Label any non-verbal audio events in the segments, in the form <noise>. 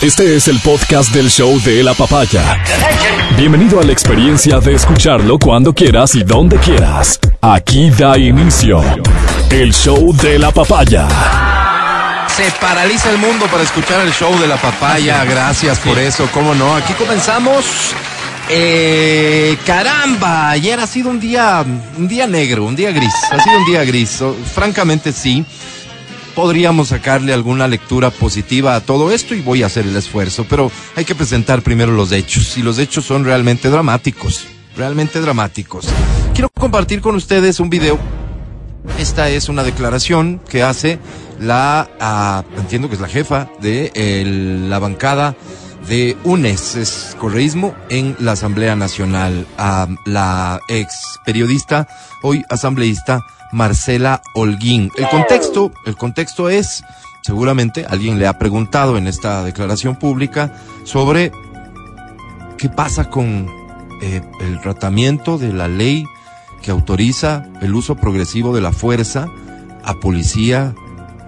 Este es el podcast del show de la papaya. Bienvenido a la experiencia de escucharlo cuando quieras y donde quieras. Aquí da inicio el show de la papaya. Se paraliza el mundo para escuchar el show de la papaya. Gracias por eso, cómo no. Aquí comenzamos. Eh, caramba, ayer ha sido un día, un día negro, un día gris. Ha sido un día gris. Francamente sí podríamos sacarle alguna lectura positiva a todo esto y voy a hacer el esfuerzo, pero hay que presentar primero los hechos y los hechos son realmente dramáticos, realmente dramáticos. Quiero compartir con ustedes un video. Esta es una declaración que hace la, ah, entiendo que es la jefa de la bancada de UNES, es correísmo, en la Asamblea Nacional, a la ex periodista, hoy asambleísta Marcela Holguín. El contexto, el contexto es, seguramente alguien le ha preguntado en esta declaración pública sobre qué pasa con eh, el tratamiento de la ley que autoriza el uso progresivo de la fuerza a policía,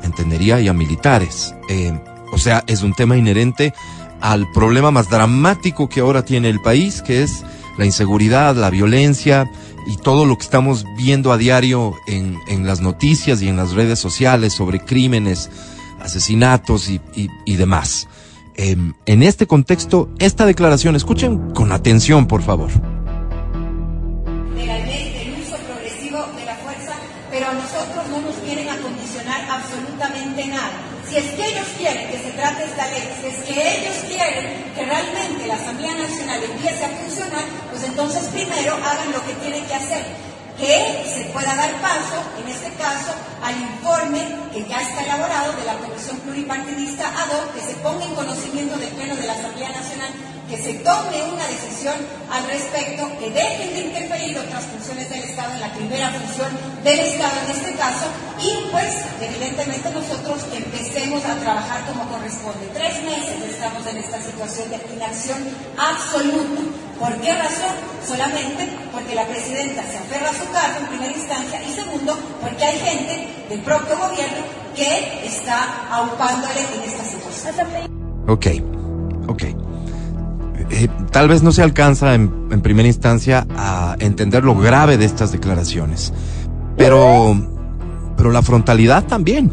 entendería, y a militares. Eh, o sea, es un tema inherente al problema más dramático que ahora tiene el país, que es la inseguridad, la violencia, y todo lo que estamos viendo a diario en, en las noticias y en las redes sociales sobre crímenes, asesinatos y, y, demás. Em, en este contexto, esta declaración, escuchen con atención, por favor la ley del uso progresivo de la fuerza, pero a nosotros no nos quieren acondicionar absolutamente nada. Si es que ellos quieren que se trate esta ley, si es que ellos quieren que realmente la Asamblea Nacional empiece a funcionar, pues entonces primero hagan lo que tienen que hacer, que se pueda dar paso, en este caso, al informe que ya está elaborado de la Comisión Pluripartidista ad que se ponga en conocimiento del Pleno de la Asamblea Nacional, que se tome una decisión al respecto, que dejen de interferir otras funciones del Estado en la primera función del Estado en este caso, y pues evidentemente nosotros empecemos a trabajar como corresponde. Tres meses estamos en esta situación de inacción absoluta. ¿Por qué razón? Solamente porque la presidenta se aferra a su cargo en primera instancia y segundo, porque hay gente del propio gobierno que está aupándole en esta situación. Ok, ok. Eh, tal vez no se alcanza en, primera instancia a entender lo grave de estas declaraciones, pero, pero la frontalidad también.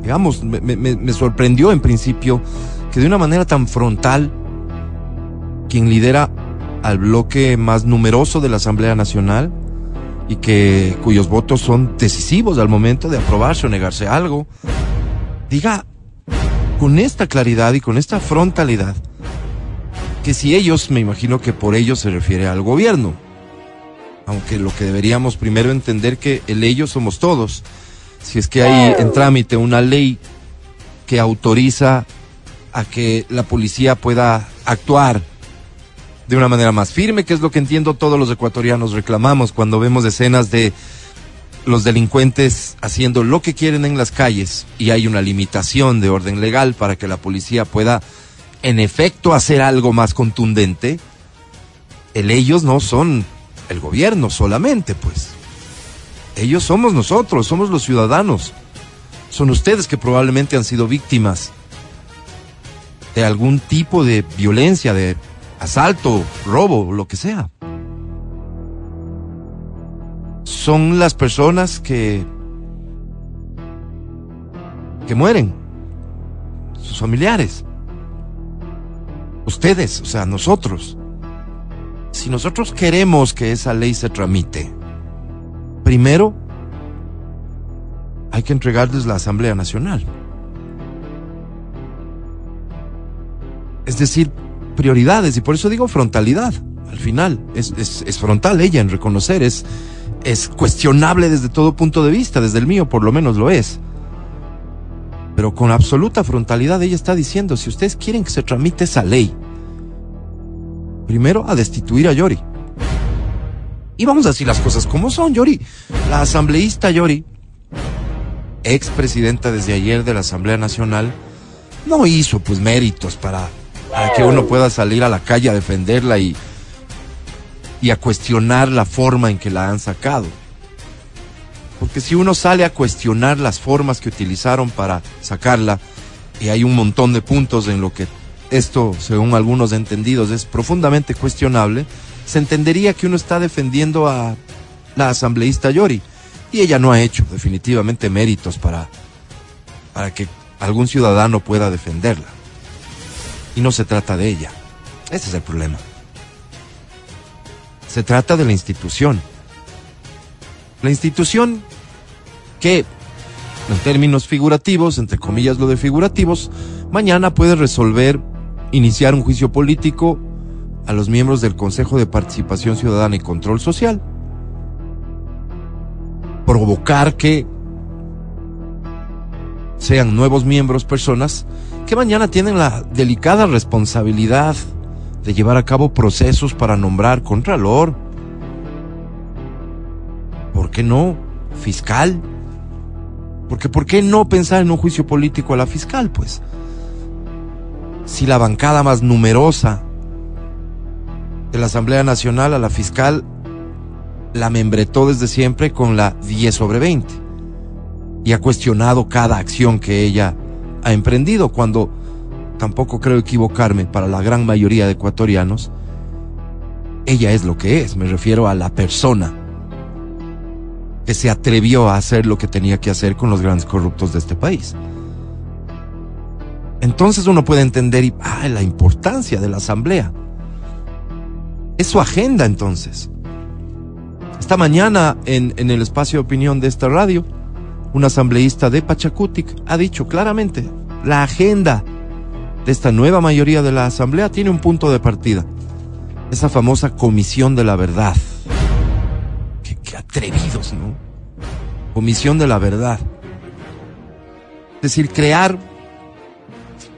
Digamos, me sorprendió en principio que de una manera tan frontal, quien lidera al bloque más numeroso de la Asamblea Nacional y que cuyos votos son decisivos al momento de aprobarse o negarse algo, diga con esta claridad y con esta frontalidad que si ellos, me imagino que por ellos se refiere al gobierno, aunque lo que deberíamos primero entender que el ellos somos todos, si es que hay en trámite una ley que autoriza a que la policía pueda actuar de una manera más firme, que es lo que entiendo todos los ecuatorianos reclamamos cuando vemos escenas de los delincuentes haciendo lo que quieren en las calles y hay una limitación de orden legal para que la policía pueda en efecto hacer algo más contundente, el ellos no son el gobierno solamente, pues. Ellos somos nosotros, somos los ciudadanos. Son ustedes que probablemente han sido víctimas de algún tipo de violencia, de asalto, robo, lo que sea. Son las personas que que mueren, sus familiares, ustedes, o sea, nosotros. Si nosotros queremos que esa ley se tramite, primero hay que entregarles la Asamblea Nacional. Es decir, prioridades y por eso digo frontalidad. Al final es, es, frontal ella en reconocer, es, es cuestionable desde todo punto de vista, desde el mío por lo menos lo es. Pero con absoluta frontalidad ella está diciendo, si ustedes quieren que se tramite esa ley, primero a destituir a Yori. Y vamos a decir las cosas como son, Yori. La asambleísta Yori, ex presidenta desde ayer de la Asamblea Nacional, no hizo pues méritos para para que uno pueda salir a la calle a defenderla y, y a cuestionar la forma en que la han sacado. Porque si uno sale a cuestionar las formas que utilizaron para sacarla, y hay un montón de puntos en lo que esto, según algunos entendidos, es profundamente cuestionable, se entendería que uno está defendiendo a la asambleísta Yori. Y ella no ha hecho definitivamente méritos para, para que algún ciudadano pueda defenderla. Y no se trata de ella. Ese es el problema. Se trata de la institución. La institución que, en términos figurativos, entre comillas lo de figurativos, mañana puede resolver iniciar un juicio político a los miembros del Consejo de Participación Ciudadana y Control Social. Provocar que sean nuevos miembros personas que mañana tienen la delicada responsabilidad de llevar a cabo procesos para nombrar contralor. ¿Por qué no? Fiscal. Porque ¿por qué no pensar en un juicio político a la fiscal, pues? Si la bancada más numerosa de la Asamblea Nacional a la fiscal la membretó desde siempre con la 10 sobre 20 y ha cuestionado cada acción que ella ha emprendido cuando tampoco creo equivocarme para la gran mayoría de ecuatorianos ella es lo que es me refiero a la persona que se atrevió a hacer lo que tenía que hacer con los grandes corruptos de este país. Entonces uno puede entender ah, la importancia de la asamblea. Es su agenda entonces. Esta mañana en, en el espacio de opinión de esta radio, un asambleísta de Pachacutic ha dicho claramente, la agenda de esta nueva mayoría de la asamblea tiene un punto de partida. Esa famosa comisión de la verdad atrevidos, ¿no? Comisión de la verdad. Es decir, crear,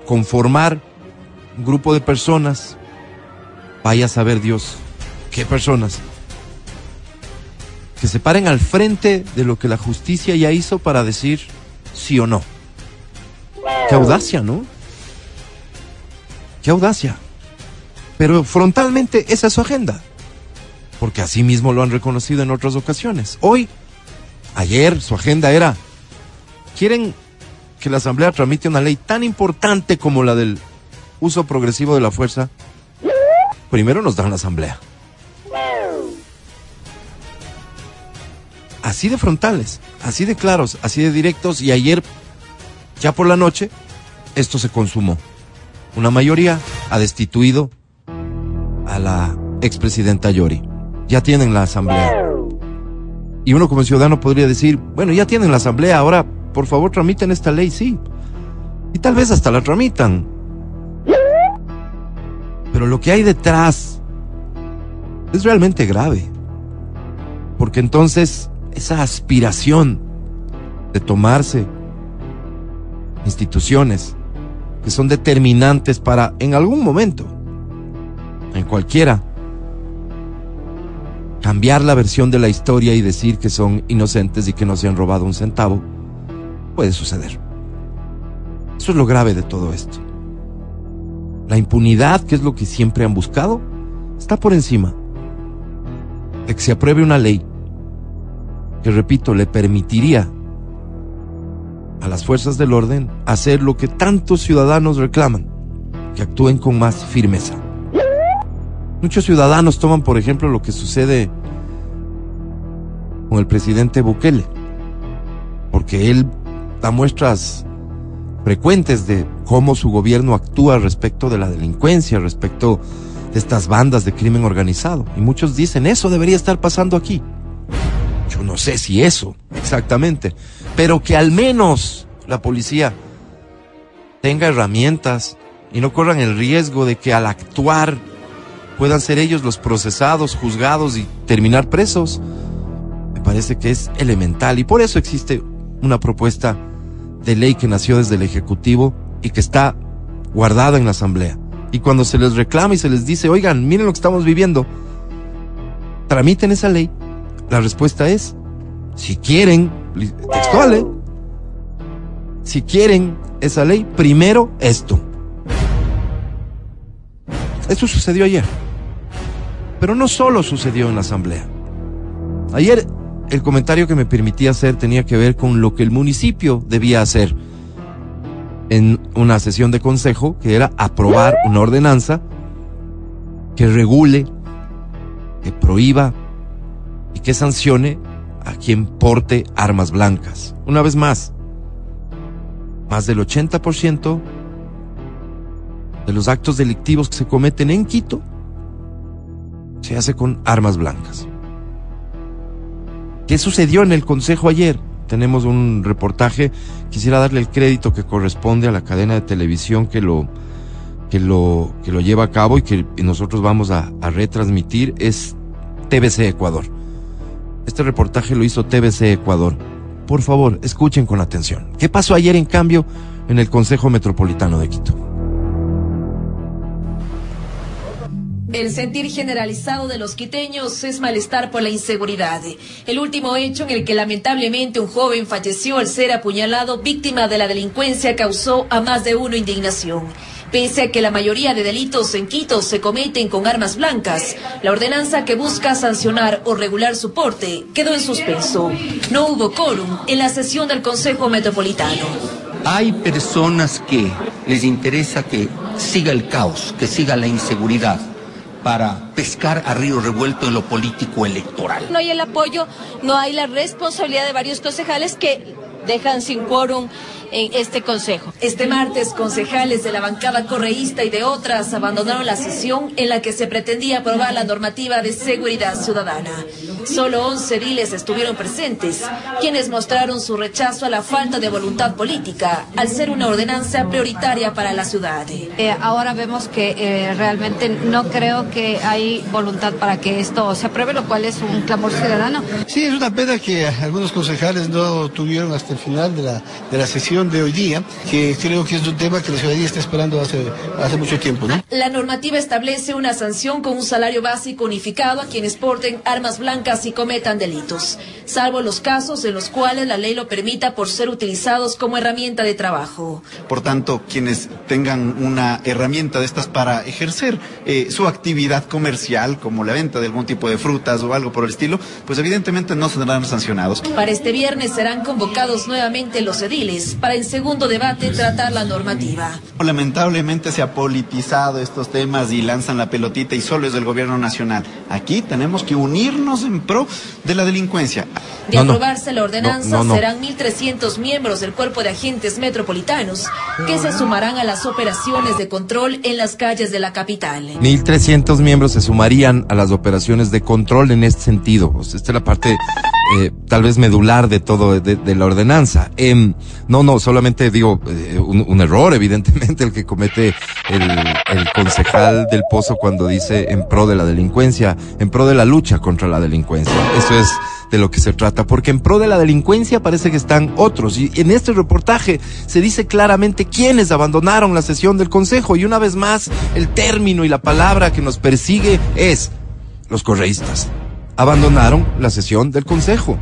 conformar un grupo de personas, vaya a saber Dios qué personas, que se paren al frente de lo que la justicia ya hizo para decir sí o no. Qué audacia, ¿no? Qué audacia. Pero frontalmente esa es su agenda porque así mismo lo han reconocido en otras ocasiones. Hoy, ayer, su agenda era, quieren que la Asamblea tramite una ley tan importante como la del uso progresivo de la fuerza. Primero nos dan la Asamblea. Así de frontales, así de claros, así de directos y ayer, ya por la noche, esto se consumó. Una mayoría ha destituido a la expresidenta Yori ya tienen la asamblea. Y uno como ciudadano podría decir, bueno, ya tienen la asamblea, ahora por favor tramiten esta ley, sí. Y tal vez hasta la tramitan. Pero lo que hay detrás es realmente grave. Porque entonces esa aspiración de tomarse instituciones que son determinantes para en algún momento, en cualquiera cambiar la versión de la historia y decir que son inocentes y que no se han robado un centavo, puede suceder. Eso es lo grave de todo esto. La impunidad, que es lo que siempre han buscado, está por encima de que se apruebe una ley que, repito, le permitiría a las fuerzas del orden hacer lo que tantos ciudadanos reclaman, que actúen con más firmeza. Muchos ciudadanos toman, por ejemplo, lo que sucede con el presidente Bukele, porque él da muestras frecuentes de cómo su gobierno actúa respecto de la delincuencia, respecto de estas bandas de crimen organizado. Y muchos dicen, eso debería estar pasando aquí. Yo no sé si eso, exactamente, pero que al menos la policía tenga herramientas y no corran el riesgo de que al actuar puedan ser ellos los procesados, juzgados y terminar presos. Me parece que es elemental y por eso existe una propuesta de ley que nació desde el Ejecutivo y que está guardada en la Asamblea. Y cuando se les reclama y se les dice, oigan, miren lo que estamos viviendo, tramiten esa ley, la respuesta es, si quieren, textual, ¿eh? si quieren esa ley, primero esto. Esto sucedió ayer. Pero no solo sucedió en la asamblea. Ayer el comentario que me permitía hacer tenía que ver con lo que el municipio debía hacer. en una sesión de consejo que era aprobar una ordenanza que regule, que prohíba y que sancione a quien porte armas blancas. Una vez más, más del 80% de los actos delictivos que se cometen en Quito se hace con armas blancas. ¿Qué sucedió en el Consejo ayer? Tenemos un reportaje, quisiera darle el crédito que corresponde a la cadena de televisión que lo, que lo, que lo lleva a cabo y que nosotros vamos a, retransmitir, es TBC Ecuador. Este reportaje lo hizo TBC Ecuador. Por favor, escuchen con atención. ¿Qué pasó ayer, en cambio, en el Consejo Metropolitano de Quito? El sentir generalizado de los quiteños es malestar por la inseguridad. El último hecho en el que lamentablemente un joven falleció al ser apuñalado víctima de la delincuencia causó a más de uno indignación. Pese a que la mayoría de delitos en Quito se cometen con armas blancas, la ordenanza que busca sancionar o regular su porte quedó en suspenso. No hubo quórum en la sesión del Consejo Metropolitano. Hay personas que les interesa que siga el caos, que siga la inseguridad para pescar a río revuelto en lo político electoral. No hay el apoyo, no hay la responsabilidad de varios concejales que dejan sin quórum en este consejo. Este martes, concejales de la bancada correísta y de otras abandonaron la sesión en la que se pretendía aprobar la normativa de seguridad ciudadana. Solo 11 ediles estuvieron presentes, quienes mostraron su rechazo a la falta de voluntad política, al ser una ordenanza prioritaria para la ciudad. Eh, ahora vemos que eh, realmente no creo que hay voluntad para que esto se apruebe, lo cual es un clamor ciudadano. Sí, es una pena que algunos concejales no tuvieron hasta el final de la, de la sesión de hoy día, que creo que es un tema que la ciudadanía está esperando hace, hace mucho tiempo. ¿no? La normativa establece una sanción con un salario básico unificado a quienes porten armas blancas y cometan delitos, salvo los casos en los cuales la ley lo permita por ser utilizados como herramienta de trabajo. Por tanto, quienes tengan una herramienta de estas para ejercer eh, su actividad comercial, como la venta de algún tipo de frutas o algo por el estilo, pues evidentemente no serán sancionados. Para este viernes serán convocados nuevamente los ediles para en segundo debate tratar la normativa. Lamentablemente se ha politizado estos temas y lanzan la pelotita y solo es del gobierno nacional. Aquí tenemos que unirnos en pro de la delincuencia. De no, aprobarse la ordenanza, no, serán 1.300 miembros del cuerpo de agentes metropolitanos que se sumarán a las operaciones de control en las calles de la capital. 1.300 miembros se sumarían a las operaciones de control en este sentido. esta es la parte eh, tal vez medular de todo, de, de la ordenanza. Eh, no, no, solamente digo, eh, un, un, error, evidentemente, el que comete el, el, concejal del Pozo cuando dice en pro de la delincuencia, en pro de la lucha contra la delincuencia. Eso es de lo que se trata, porque en pro de la delincuencia parece que están otros. Y en este reportaje se dice claramente quiénes abandonaron la sesión del Consejo. Y una vez más, el término y la palabra que nos persigue es los correístas abandonaron la sesión del Consejo.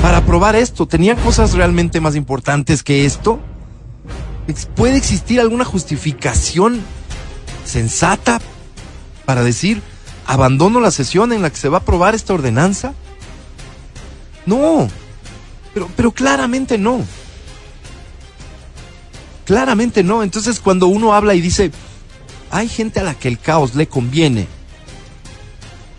Para aprobar esto, ¿tenían cosas realmente más importantes que esto? ¿Puede existir alguna justificación sensata para decir, abandono la sesión en la que se va a aprobar esta ordenanza? No, pero, pero claramente no. Claramente no. Entonces cuando uno habla y dice, hay gente a la que el caos le conviene,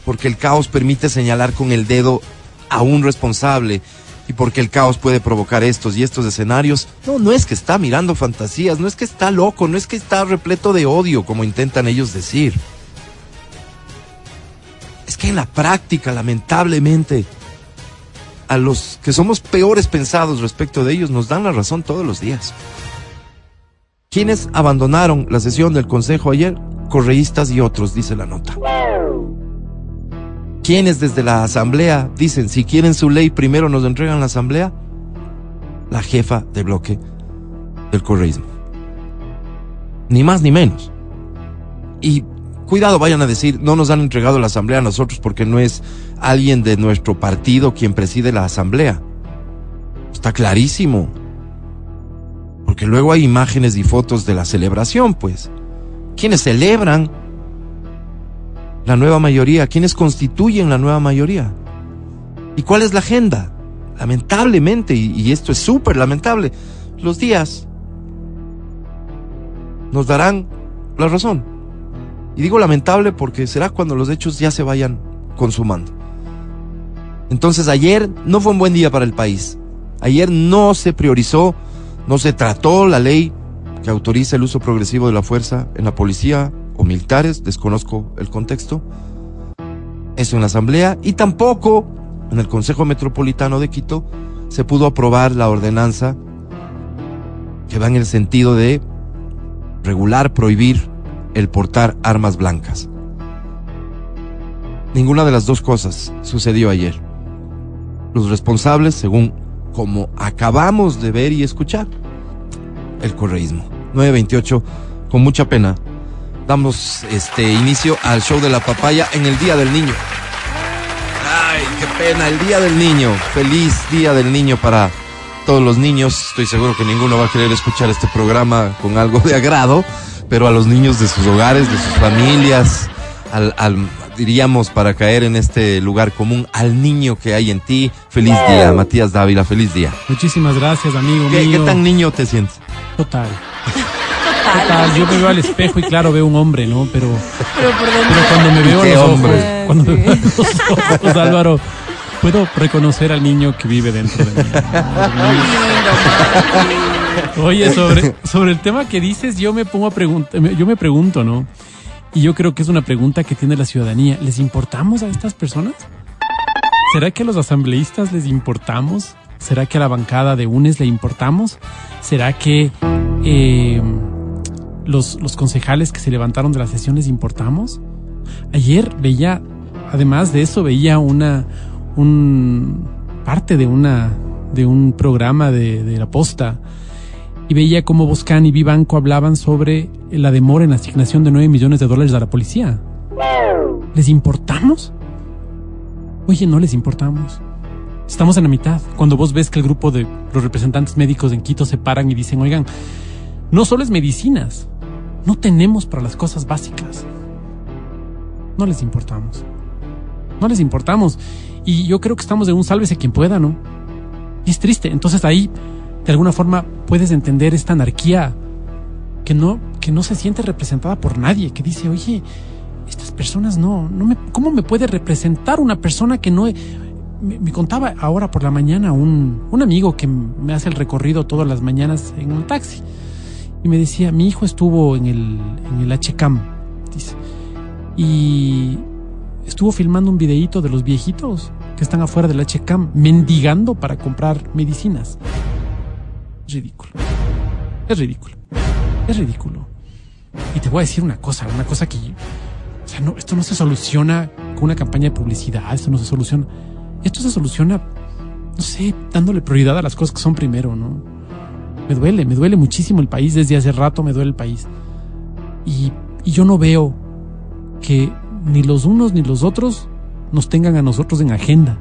porque el caos permite señalar con el dedo a un responsable y porque el caos puede provocar estos y estos escenarios. No, no es que está mirando fantasías, no es que está loco, no es que está repleto de odio, como intentan ellos decir. Es que en la práctica, lamentablemente, a los que somos peores pensados respecto de ellos nos dan la razón todos los días. ¿Quiénes abandonaron la sesión del Consejo ayer? Correístas y otros, dice la nota. ¿Quiénes desde la asamblea dicen, si quieren su ley, primero nos entregan la asamblea? La jefa de bloque del correísmo. Ni más ni menos. Y cuidado, vayan a decir, no nos han entregado la asamblea a nosotros porque no es alguien de nuestro partido quien preside la asamblea. Está clarísimo. Porque luego hay imágenes y fotos de la celebración, pues. Quienes celebran la nueva mayoría? ¿Quiénes constituyen la nueva mayoría? ¿Y cuál es la agenda? Lamentablemente, y, y esto es súper lamentable, los días nos darán la razón. Y digo lamentable porque será cuando los hechos ya se vayan consumando. Entonces ayer no fue un buen día para el país. Ayer no se priorizó, no se trató la ley que autoriza el uso progresivo de la fuerza en la policía o militares, desconozco el contexto. Eso en la Asamblea y tampoco en el Consejo Metropolitano de Quito se pudo aprobar la ordenanza que va en el sentido de regular, prohibir el portar armas blancas. Ninguna de las dos cosas sucedió ayer. Los responsables, según como acabamos de ver y escuchar, el correísmo. 928, con mucha pena, damos este inicio al show de la papaya en el Día del Niño. Ay, qué pena, el Día del Niño. Feliz Día del Niño para todos los niños. Estoy seguro que ninguno va a querer escuchar este programa con algo de agrado pero a los niños de sus hogares, de sus familias, al, diríamos para caer en este lugar común, al niño que hay en ti. Feliz día, Matías Dávila, feliz día. Muchísimas gracias, amigo ¿Qué, mío. ¿Qué tan niño te sientes? Total. Yo me veo al espejo y claro veo un hombre, ¿no? Pero, pero, cuando me veo a los ojos, cuando me veo los ojos, Álvaro, puedo reconocer al niño que vive dentro de mí. Oye, sobre, sobre el tema que dices, yo me pongo a preguntar, yo me pregunto, ¿no? Y yo creo que es una pregunta que tiene la ciudadanía. ¿Les importamos a estas personas? ¿Será que a los asambleístas les importamos? ¿Será que a la bancada de UNES le importamos? ¿Será que eh, los, los concejales que se levantaron de la sesión les importamos? Ayer veía, además de eso, veía una un parte de una de un programa de, de la posta y veía cómo Boscan y Vivanco hablaban sobre la demora en la asignación de 9 millones de dólares a la policía. ¿Les importamos? Oye, no les importamos. Estamos en la mitad. Cuando vos ves que el grupo de los representantes médicos en Quito se paran y dicen, oigan, no solo es medicinas, no tenemos para las cosas básicas. No les importamos. No les importamos. Y yo creo que estamos de un sálvese quien pueda, ¿no? Y es triste. Entonces ahí de alguna forma puedes entender esta anarquía que no, que no se siente representada por nadie, que dice, oye, estas personas no, no me, ¿cómo me puede representar una persona que no... Me, contaba ahora por la mañana un, un amigo que me hace el recorrido todas las mañanas en un taxi y me decía, mi hijo estuvo en el, en el HCAM, y estuvo filmando un videíto de los viejitos que están afuera del HCAM mendigando para comprar medicinas ridículo. Es ridículo. Es ridículo. Y te voy a decir una cosa, una cosa que... O sea, no, esto no se soluciona con una campaña de publicidad, esto no se soluciona... Esto se soluciona, no sé, dándole prioridad a las cosas que son primero, ¿no? Me duele, me duele muchísimo el país, desde hace rato me duele el país. Y, y yo no veo que ni los unos ni los otros nos tengan a nosotros en agenda.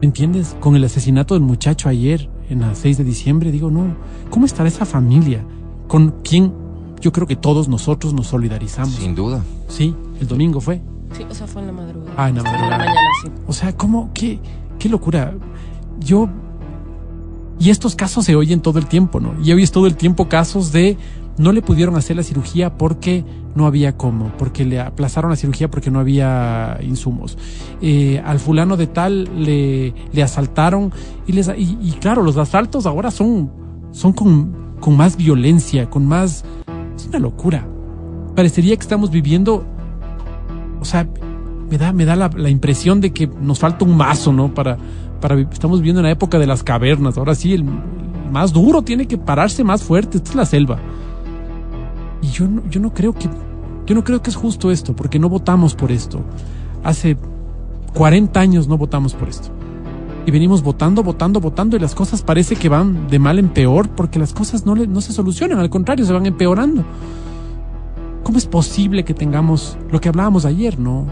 ¿Me entiendes? Con el asesinato del muchacho ayer, en la 6 de diciembre, digo, no, ¿cómo estará esa familia? ¿Con quién? Yo creo que todos nosotros nos solidarizamos. Sin duda. Sí, el domingo fue. Sí, o sea, fue en la madrugada. Ah, en la madrugada. En la mañana, sí. O sea, ¿cómo? ¿Qué, qué locura? Yo... Y estos casos se oyen todo el tiempo, ¿no? Y hoy todo el tiempo casos de no le pudieron hacer la cirugía porque no había cómo, porque le aplazaron la cirugía porque no había insumos. Eh, al fulano de tal le, le asaltaron y, les, y, claro, los asaltos ahora son, son con, con más violencia, con más... Es una locura. Parecería que estamos viviendo, o sea, me da, me da la, la impresión de que nos falta un mazo, ¿no? Para, para, estamos viviendo en la época de las cavernas. Ahora sí, el, el más duro tiene que pararse más fuerte. Esta es la selva. Y yo no, yo no creo que, yo no creo que es justo esto, porque no votamos por esto. Hace 40 años no votamos por esto. Y venimos votando, votando, votando y las cosas parece que van de mal en peor porque las cosas no, no se solucionan, al contrario, se van empeorando. ¿Cómo es posible que tengamos lo que hablábamos ayer, no?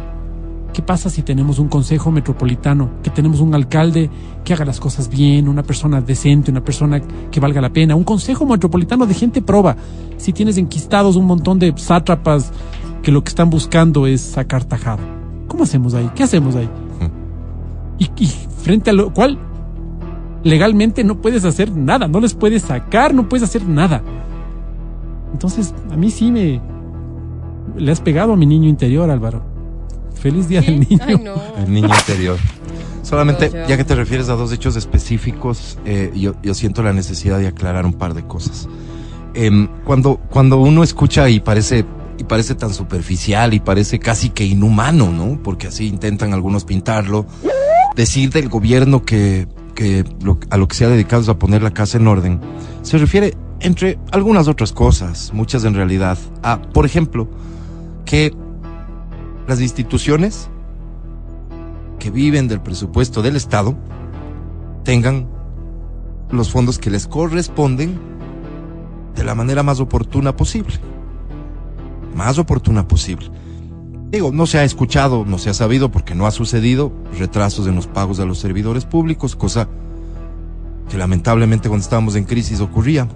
¿Qué pasa si tenemos un consejo metropolitano, que tenemos un alcalde que haga las cosas bien, una persona decente, una persona que valga la pena, un consejo metropolitano de gente proba? Si tienes enquistados un montón de sátrapas que lo que están buscando es sacar tajada. ¿Cómo hacemos ahí? ¿Qué hacemos ahí? Y, y frente a lo cual legalmente no puedes hacer nada, no les puedes sacar, no puedes hacer nada. Entonces, a mí sí me... Le has pegado a mi niño interior, Álvaro. Feliz Día del Niño. Ay, no. El niño interior. Solamente, No, ya. que te refieres a dos hechos específicos, eh, yo, yo siento la necesidad de aclarar un par de cosas. Em, cuando, cuando uno escucha y parece, y parece tan superficial y parece casi que inhumano, ¿no? Porque así intentan algunos pintarlo, decir del gobierno que, que lo- a lo que se ha dedicado es a poner la casa en orden, se refiere, entre algunas otras cosas, muchas en realidad, a, por ejemplo, que las instituciones que viven del presupuesto del Estado tengan los fondos que les corresponden de la manera más oportuna posible. Más oportuna posible. Digo, no se ha escuchado, no se ha sabido porque no ha sucedido retrasos en los pagos a los servidores públicos, cosa que lamentablemente cuando estábamos en crisis ocurría.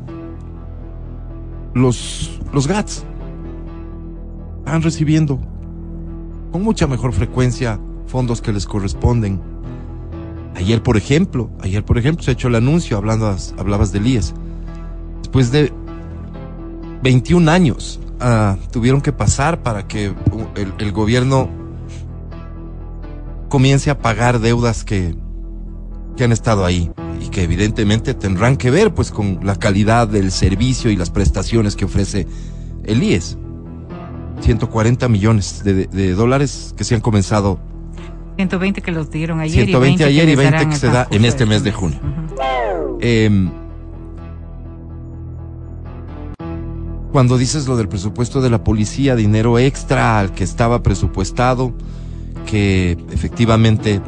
Los, los GATS van recibiendo con mucha mejor frecuencia fondos que les corresponden. Ayer, por ejemplo, ayer, por ejemplo, se ha hecho el anuncio, hablando, hablabas del IES. Después de 21 años, ah, tuvieron que pasar para que el, el gobierno comience a pagar deudas que, que han estado ahí y que evidentemente tendrán que ver pues con la calidad del servicio y las prestaciones que ofrece el IES. 140 millones de, de- de dólares que se han comenzado. 120 que los dieron ayer 120 y 20 ayer y les 20 darán que se da en transcurso este mes de junio. Em, cuando dices lo del presupuesto de la policía, dinero extra al que estaba presupuestado, que efectivamente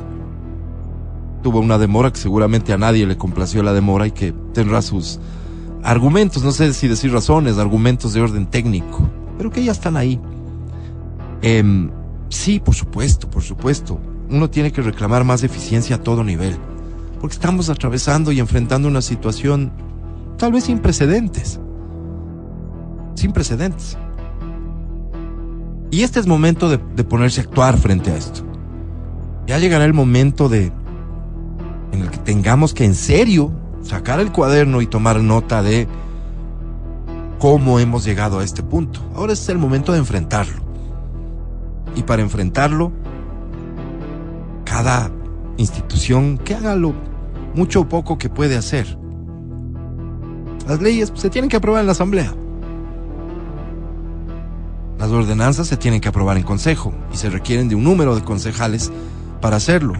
tuvo una demora que seguramente a nadie le complació la demora y que tendrá sus argumentos, no sé si decir razones, argumentos de orden técnico, pero que ya están ahí. Em, sí, por supuesto, por supuesto. Uno tiene que reclamar más eficiencia a todo nivel, porque estamos atravesando y enfrentando una situación tal vez sin precedentes. Sin precedentes. Y este es momento de, de ponerse a actuar frente a esto. Ya llegará el momento de en el que tengamos que en serio sacar el cuaderno y tomar nota de cómo hemos llegado a este punto. Ahora es el momento de enfrentarlo. Y para enfrentarlo, cada institución que haga lo mucho o poco que puede hacer. Las leyes se tienen que aprobar en la Asamblea. Las ordenanzas se tienen que aprobar en Consejo y se requieren de un número de concejales para hacerlo.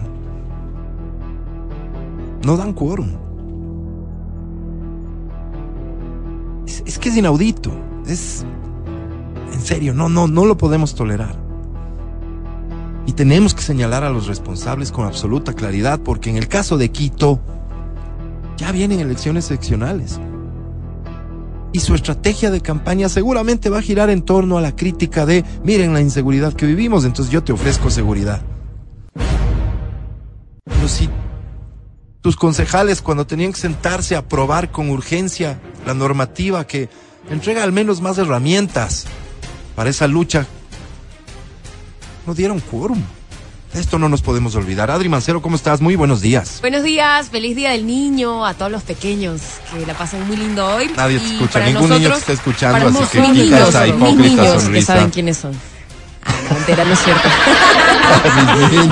No dan quórum. Es, que es inaudito. Es. En serio, no, no, no lo podemos tolerar. Y tenemos que señalar a los responsables con absoluta claridad, porque en el caso de Quito, ya vienen elecciones seccionales. Y su estrategia de campaña seguramente va a girar en torno a la crítica de, miren la inseguridad que vivimos, entonces yo te ofrezco seguridad. Pero si tus concejales cuando tenían que sentarse a aprobar con urgencia la normativa que entrega al menos más herramientas para esa lucha, no dieron quórum. De Esto no nos podemos olvidar. Adri Mancero, ¿cómo estás? Muy buenos días. Buenos días, feliz día del niño a todos los pequeños que la pasen muy lindo hoy. Nadie te escucha, ningún niño te está escuchando, así que quita niños, esa hipócrita niños que sonrisa. saben quiénes son. Ah, no, mentira, no es cierto. <laughs>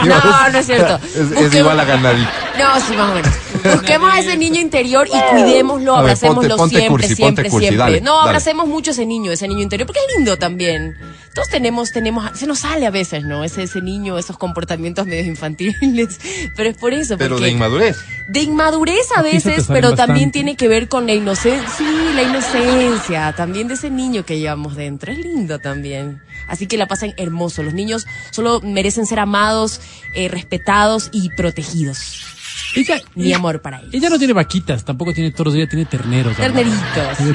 No, no es cierto. <laughs> Es, es igual a ganadito. No, sí, más o menos. Busquemos a ese niño interior y cuidémoslo, ver, abracémoslo ponte- ponte siempre, cursi, siempre, cursi, siempre. dale, no, dale. abracemos mucho ese niño, ese niño interior, porque es lindo también. Todos tenemos, tenemos, se nos sale a veces, ¿no? Ese, ese niño, esos comportamientos medios infantiles. <laughs> Pero es por eso, Pero porque de inmadurez. de inmadurez a veces, pero también tiene que ver con la inocencia, sí, la inocencia, también de ese niño que llevamos dentro. Es lindo también. Así que la pasan hermoso. Los niños solo merecen ser amados, eh, respetados y protegidos. Ella, Mi amor para ellos. ella no tiene vaquitas, tampoco tiene toros, ella tiene terneros. Terneritos, sí,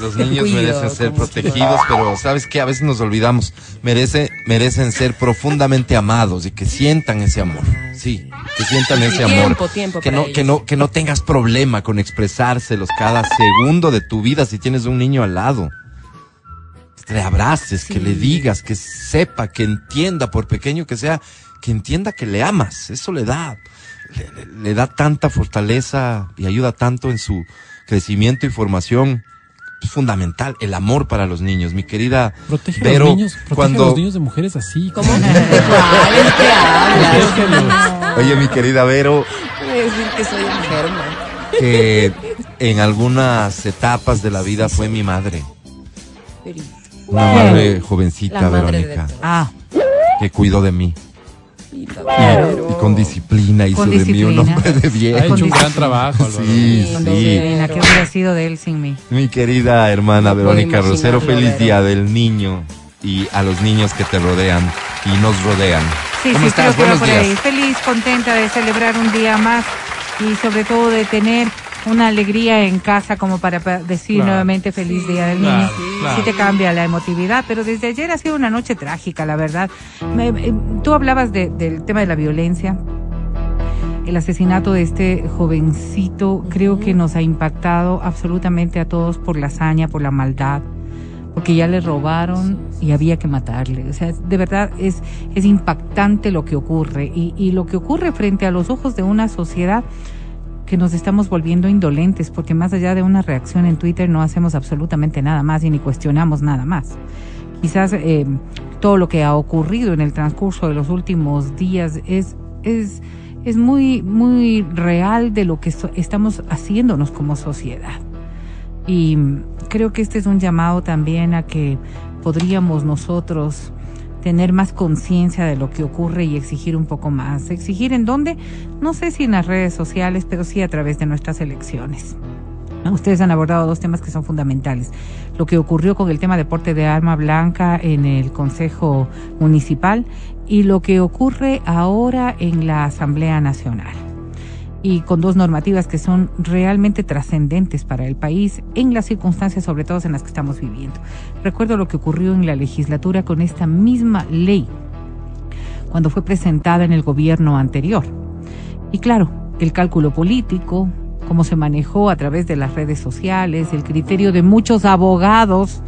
Los te niños cuido merecen ser protegidos, pero sabes que a veces nos olvidamos. Merece, merecen ser profundamente amados y que sientan ese amor. Sí, que sientan ese amor. Tiempo, tiempo que no, que no, que no tengas problema con expresárselos cada segundo de tu vida si tienes un niño al lado. Que le abraces, que le digas, que sepa, que entienda, por pequeño que sea, que entienda que le amas. Eso le da, le, le- le da tanta fortaleza y ayuda tanto en su crecimiento y formación es fundamental, el amor para los niños. Mi querida Protege a Vero, los niños, protege cuando... a los niños de mujeres así. ¿Cómo? Oye, mi querida Vero, Voy a decir que soy enferma. que en algunas etapas de la vida fue mi madre. Una madre jovencita, La madre de Verónica. Ah, que cuidó de mí. Claro. Y con disciplina hizo Con de mí un disciplina. hombre de bien. Ha hecho un gran trabajo, Álvaro. Sí, con sí. disciplina, ¿qué hubiera sido de él sin mí? Mi querida hermana No Verónica Rosero, feliz día del niño y a los niños que te rodean y nos rodean. Sí, ¿Cómo sí, estás? creo que va Buenos por ahí. días. Feliz, contenta de celebrar un día más y sobre todo de tener una alegría en casa como para pa- decir Claro. nuevamente feliz día del Claro, niño. claro. Sí te cambia la emotividad, pero desde ayer ha sido una noche trágica, la verdad. Me- me- tú hablabas de- del tema de la violencia. El asesinato de este jovencito creo que nos ha impactado absolutamente a todos por la hazaña, por la maldad, porque ya le robaron y había que matarle. O sea, de verdad es, es impactante lo que ocurre y, y lo que ocurre frente a los ojos de una sociedad que nos estamos volviendo indolentes, porque más allá de una reacción en Twitter no hacemos absolutamente nada más y ni cuestionamos nada más. Quizás eh, todo lo que ha ocurrido en el transcurso de los últimos días es, es, es muy, muy real de lo que so- estamos haciéndonos como sociedad. Y creo que este es un llamado también a que podríamos nosotros tener más conciencia de lo que ocurre y exigir un poco más. ¿Exigir en dónde? No sé si en las redes sociales, pero sí a través de nuestras elecciones. Ustedes han abordado dos temas que son fundamentales. Lo que ocurrió con el tema de porte de arma blanca en el Consejo Municipal y lo que ocurre ahora en la Asamblea Nacional. Y con dos normativas que son realmente trascendentes para el país en las circunstancias, sobre todo en las que estamos viviendo. Recuerdo lo que ocurrió en la legislatura con esta misma ley cuando fue presentada en el gobierno anterior. Y claro, el cálculo político, cómo se manejó a través de las redes sociales, el criterio de muchos abogados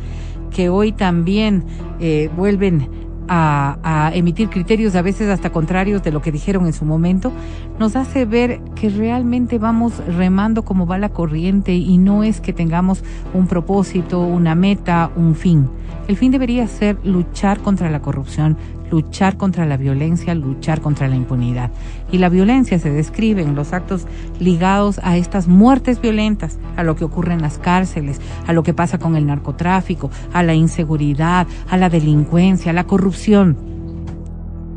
que hoy también eh, vuelven a, emitir criterios a veces hasta contrarios de lo que dijeron en su momento, nos hace ver que realmente vamos remando como va la corriente y no es que tengamos un propósito, una meta, un fin. El fin debería ser luchar contra la corrupción, luchar contra la violencia, luchar contra la impunidad. Y la violencia se describe en los actos ligados a estas muertes violentas, a lo que ocurre en las cárceles, a lo que pasa con el narcotráfico, a la inseguridad, a la delincuencia, a la corrupción.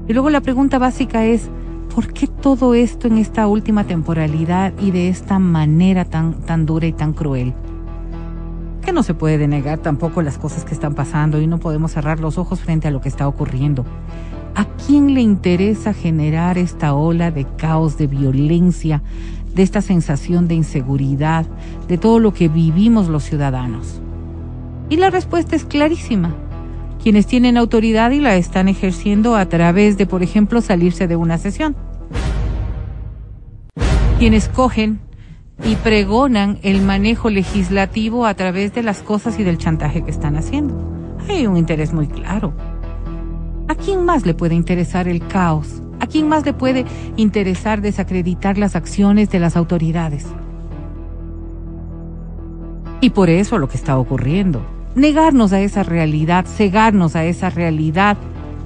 Y luego la pregunta básica es, ¿por qué todo esto en esta última temporalidad y de esta manera tan, tan dura y tan cruel? que no se puede negar tampoco las cosas que están pasando y no podemos cerrar los ojos frente a lo que está ocurriendo. ¿A quién le interesa generar esta ola de caos, de violencia, de esta sensación de inseguridad, de todo lo que vivimos los ciudadanos? Y la respuesta es clarísima. Quienes tienen autoridad y la están ejerciendo a través de, por ejemplo, salirse de una sesión. Quienes cogen y pregonan el manejo legislativo a través de las cosas y del chantaje que están haciendo. Hay un interés muy claro. ¿A quién más le puede interesar el caos? ¿A quién más le puede interesar desacreditar las acciones de las autoridades? Y por eso lo que está ocurriendo. Negarnos a esa realidad, cegarnos a esa realidad,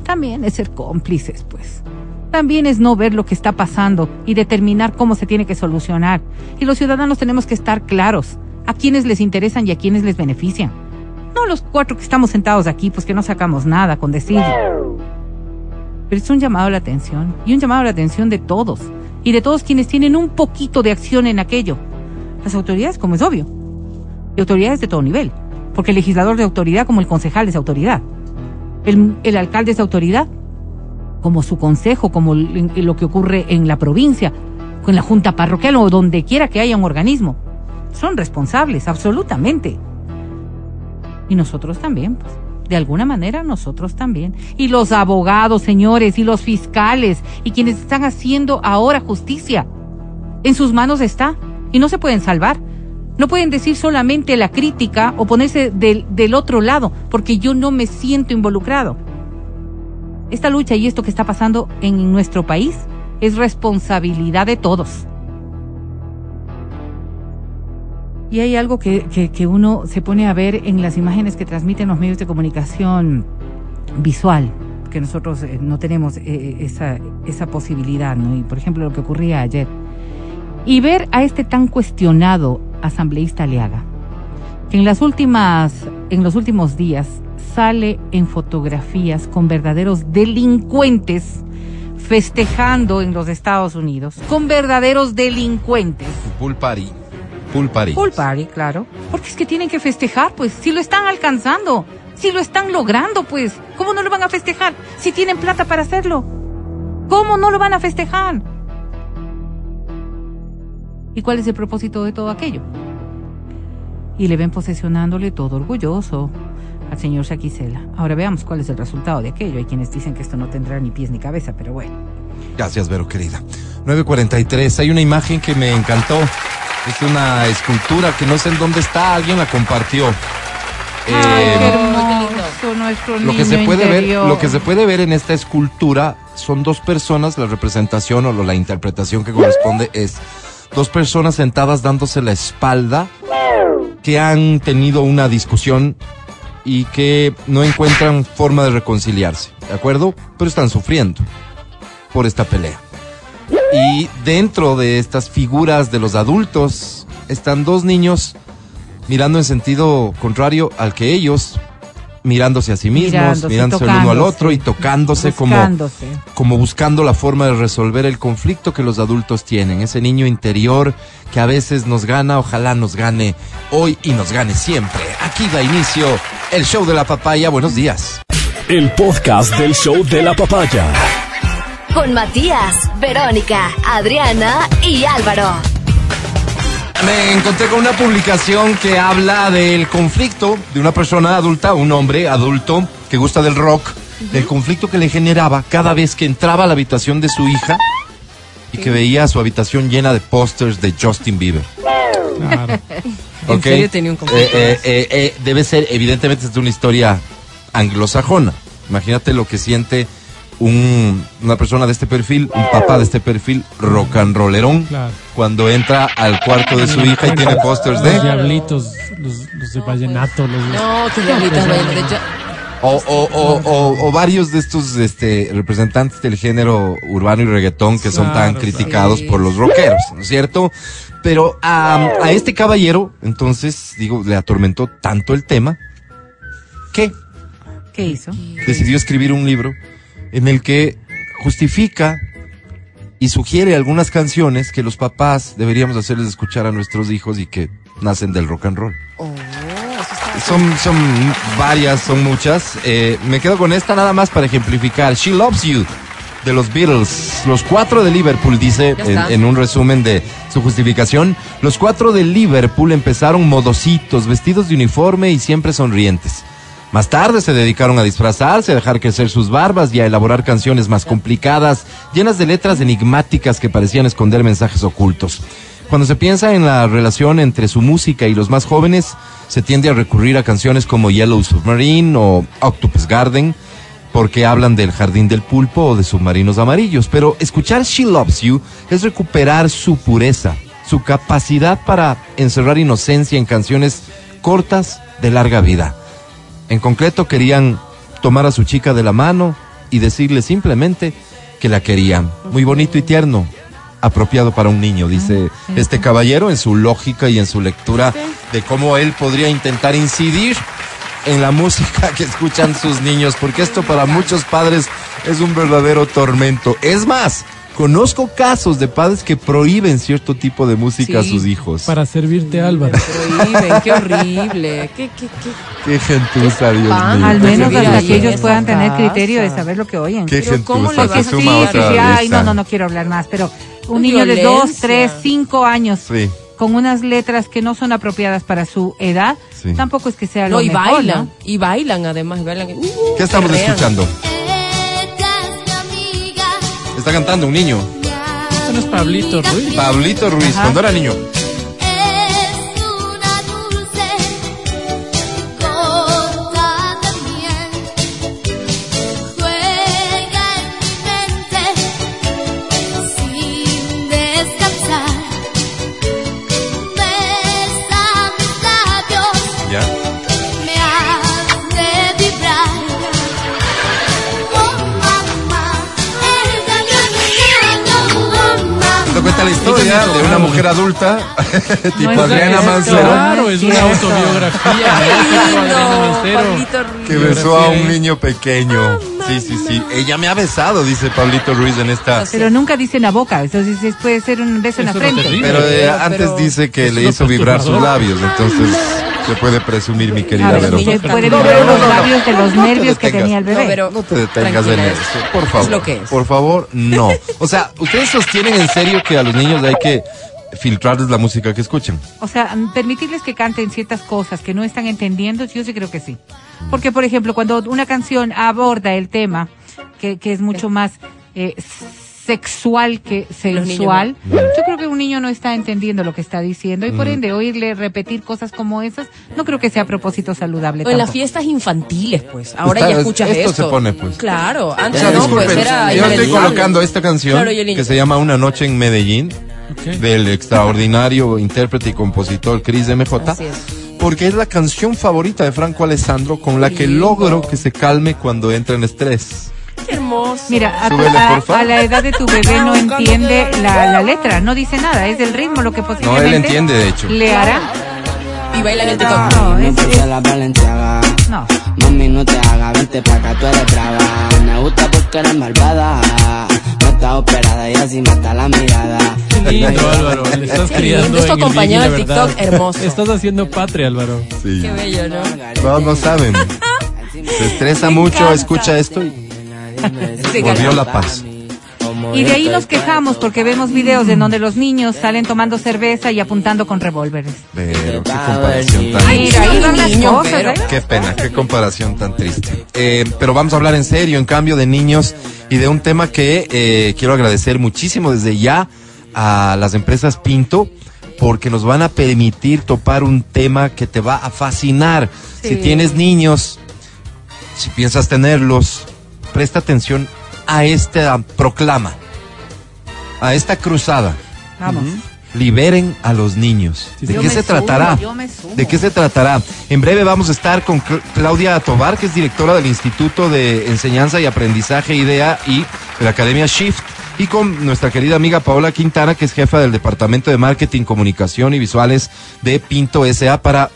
también es ser cómplices, pues también es no ver lo que está pasando y determinar cómo se tiene que solucionar. Y los ciudadanos tenemos que estar claros a quienes les interesan y a quienes les benefician. No los cuatro que estamos sentados aquí, pues que no sacamos nada con decir. Pero es un llamado a la atención y un llamado a la atención de todos y de todos quienes tienen un poquito de acción en aquello. Las autoridades, como es obvio, y autoridades de todo nivel, porque el legislador de autoridad como el concejal es autoridad, el, el alcalde es autoridad, como su consejo, como lo que ocurre en la provincia, con la junta parroquial o donde quiera que haya un organismo. Son responsables, absolutamente. Y nosotros también, pues. De alguna manera nosotros también. Y los abogados, señores, y los fiscales, y quienes están haciendo ahora justicia. En sus manos está. Y no se pueden salvar. No pueden decir solamente la crítica o ponerse del, del otro lado, porque yo no me siento involucrado. Esta lucha y esto que está pasando en nuestro país es responsabilidad de todos. Y hay algo que, que, uno se pone a ver en las imágenes que transmiten los medios de comunicación visual, que nosotros eh, no tenemos eh, esa, esa posibilidad, ¿no? Y por ejemplo lo que ocurría ayer. Y ver a este tan cuestionado asambleísta Aliaga, que en las últimas, en los últimos días sale en fotografías con verdaderos delincuentes festejando en los Estados Unidos, con verdaderos delincuentes. Pool party. Pool party. Pool party, claro. Porque es que tienen que festejar, pues, si lo están alcanzando, si lo están logrando, pues, ¿cómo no lo van a festejar? Si tienen plata para hacerlo. ¿Cómo no lo van a festejar? ¿Y cuál es el propósito de todo aquello? Y le ven posesionándole todo orgulloso al señor Shaquisela. Ahora veamos cuál es el resultado de aquello. Hay quienes dicen que esto no tendrá ni pies ni cabeza, pero bueno. Gracias, Vero, querida. 943. Hay una imagen que me encantó. Es una escultura que no sé en dónde está. Alguien la compartió. Ay, Eh, qué hermoso, nuestro lo que se puede ver, lo que se puede ver en esta escultura son dos personas. La representación o la interpretación que corresponde es dos personas sentadas dándose la espalda que han tenido una discusión y que no encuentran forma de reconciliarse, ¿de acuerdo? Pero están sufriendo por esta pelea. Y dentro de estas figuras de los adultos están dos niños mirando en sentido contrario al que ellos, mirándose a sí mismos, Mirándose, mirándose el uno al otro y tocándose como, como buscando la forma de resolver el conflicto que los adultos tienen. Ese niño interior que a veces nos gana, ojalá nos gane hoy y nos gane siempre. Aquí da inicio el show de la papaya. Buenos días. El podcast del show de la papaya. Con Matías, Verónica, Adriana y Álvaro. Me encontré con una publicación que habla del conflicto de una persona adulta, un hombre adulto que gusta del rock, del conflicto que le generaba cada vez que entraba a la habitación de su hija y que veía su habitación llena de pósters de Justin Bieber. Claro. ¿En ¿ok? serio tenía un conflicto? Eh, eh, eh, eh, debe ser, evidentemente, es una historia anglosajona. Imagínate lo que siente un- una persona de este perfil, un papá de este perfil, rock and rollerón, Claro. cuando entra al cuarto de su hija y tiene pósters Los de... diablitos, los, los de vallenato, los No, que diablitos, O, o, o, o- o varios de estos este, representantes del género urbano y reggaetón que son tan criticados sí. por los rockeros, ¿no es cierto? Pero a, a este caballero, entonces, digo, le atormentó tanto el tema que ¿Qué hizo? decidió escribir un libro en el que justifica y sugiere algunas canciones que los papás deberíamos hacerles escuchar a nuestros hijos y que nacen del rock and roll. Oh, Son, son varias, son muchas. Eh, me quedo con esta nada más para ejemplificar. She Loves You de los Beatles. Los cuatro de Liverpool, dice en un resumen de su justificación. Los cuatro de Liverpool empezaron modositos, vestidos de uniforme y siempre sonrientes. Más tarde se dedicaron a disfrazarse, a dejar crecer sus barbas y a elaborar canciones más complicadas, llenas de letras enigmáticas que parecían esconder mensajes ocultos. Cuando se piensa en la relación entre su música y los más jóvenes, se tiende a recurrir a canciones como Yellow Submarine o Octopus Garden, porque hablan del jardín del pulpo o de submarinos amarillos. Pero escuchar She Loves You es recuperar su pureza, su capacidad para encerrar inocencia en canciones cortas de larga vida. En concreto querían tomar a su chica de la mano y decirle simplemente que la querían. Muy bonito y tierno, apropiado para un niño, dice este caballero en su lógica y en su lectura de cómo él podría intentar incidir en la música que escuchan sus niños, porque esto para muchos padres es un verdadero tormento. Es más, conozco casos de padres que prohíben cierto tipo de música a sus hijos. para servirte, Álvaro. Prohíben, qué horrible. ¿Qué, qué, qué? Qué gentuza, Dios mío. Al menos hasta que ellos puedan tener criterio de saber lo que oyen. Qué Pero ¿cómo gentuza, a sí, suma sí, otra sí, ay, no, no, no quiero hablar más, pero un niño de dos, tres, cinco años Sí, con unas letras que no son apropiadas para su edad, Sí. tampoco es que sea lo No, y mejor, bailan. ¿no? Y bailan además. Bailan. Uh, ¿qué estamos escuchando? Está cantando un niño. Eso no es Pablito Ruiz. Pablito Ruiz, Ajá. cuando era niño. Mujer adulta, <laughs> tipo Adriana. Mancero, Claro, es una autobiografía. Qué lindo, que besó a un niño pequeño. Sí, sí, sí. Ella me ha besado, dice Pablito Ruiz en esta. Pero nunca dice en la boca, entonces es- puede ser un beso en la frente. Pero eh, Pero- antes dice que le hizo vibrar sus labios, entonces se puede presumir mi querida ver, Vero. se puede No, no, los no, labios de los No te nervios que detengas. tenía el No, bebé. pero No te detengas en eso, por favor. Es lo que es. Por favor, no. O sea, ustedes sostienen en serio que a los niños hay que filtrarles la música que escuchan. O sea, permitirles que canten ciertas cosas que no están entendiendo, yo sí creo que sí. Porque, por ejemplo, cuando una canción aborda el tema, que, que es mucho más eh, sexual que sensual, yo creo que un niño no está entendiendo lo que está diciendo y Mm. por ende oírle repetir cosas como esas, no creo que sea a propósito saludable. O en las fiestas infantiles, pues. Ahora Está- ya escuchas esto esto. se pone, pues. Claro, O antes sea, no, pues era yo estoy colocando esta canción Claro, que se llama Una noche en Medellín del extraordinario intérprete y compositor Chris MJ. Así es. Porque es la canción favorita de Franco Alessandro con la que logro que se calme cuando entra en estrés. Qué hermoso. Mira, a, tu- a- a la edad de tu bebé no entiende la, la letra, no dice nada, es el ritmo lo que posiblemente entiende, de hecho. le hará. Y baila en el TikTok. No, es- de Valenciaga. no. Mami, no te hagas, vente pa' acá, tú eres brava. Me gusta porque eres malvada. No estás operada y así mata la mirada. Qué lindo, Álvaro. Le estás criando esto en el acompañado verdad. TikTok, hermoso. Estás haciendo patria, Álvaro. Sí. Qué bello, ¿no? No, no saben. <laughs> Se estresa mucho, escucha esto y <laughs> volvió la paz. Y de ahí nos quejamos porque vemos videos en donde los niños salen tomando cerveza y apuntando con revólveres. Pero qué comparación tan Ay, Mira, ahí van las niños, cosas, pero- ¿eh? Qué pena, qué comparación tan triste. Eh, pero vamos a hablar en serio, en cambio, de niños y de un tema que eh, quiero agradecer muchísimo desde ya a las empresas Pinto porque nos van a permitir topar un tema que te va a fascinar. Sí. Si tienes niños, si piensas tenerlos, presta atención a esta proclama, a esta cruzada. Vamos. Liberen a los niños. ¿De Yo qué me se sumo, tratará? yo me sumo. ¿De qué se tratará? En breve vamos a estar con Cl- Claudia Tobar, que es directora del Instituto de Enseñanza y Aprendizaje IDEA y de la Academia Shift, y con nuestra querida amiga Paola Quintana, que es jefa del Departamento de Marketing, Comunicación y Visuales de Pinto SA para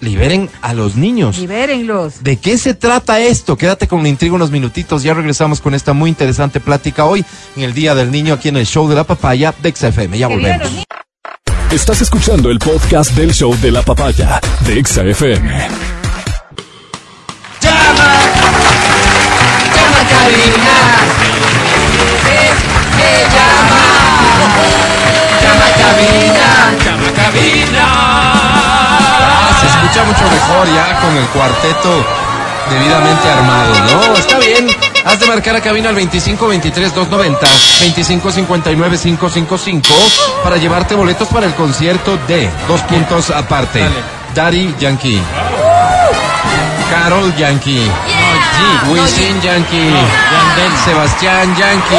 liberen a los niños. Libérenlos. ¿De qué se trata esto? Quédate con la intriga unos minutitos. Ya regresamos con esta muy interesante plática hoy en el Día del Niño aquí en el show de la papaya de XFM. Ya volvemos. Estás escuchando el podcast del show de la papaya de Exa FM. ¡Llama! ¡Llama cabina! ¡Eh, llama! ¡Llama cabina! ¡Llama cabina! Escucha mucho mejor ya con el cuarteto debidamente armado, ¿no? Está bien. Has de marcar a cabina al 25 23 290 25 59 555 para llevarte boletos para el concierto de dos puntos aparte. Daddy Yankee. Carol Yankee. G. Wisin Yankee. Yandel. Sebastián Yankee.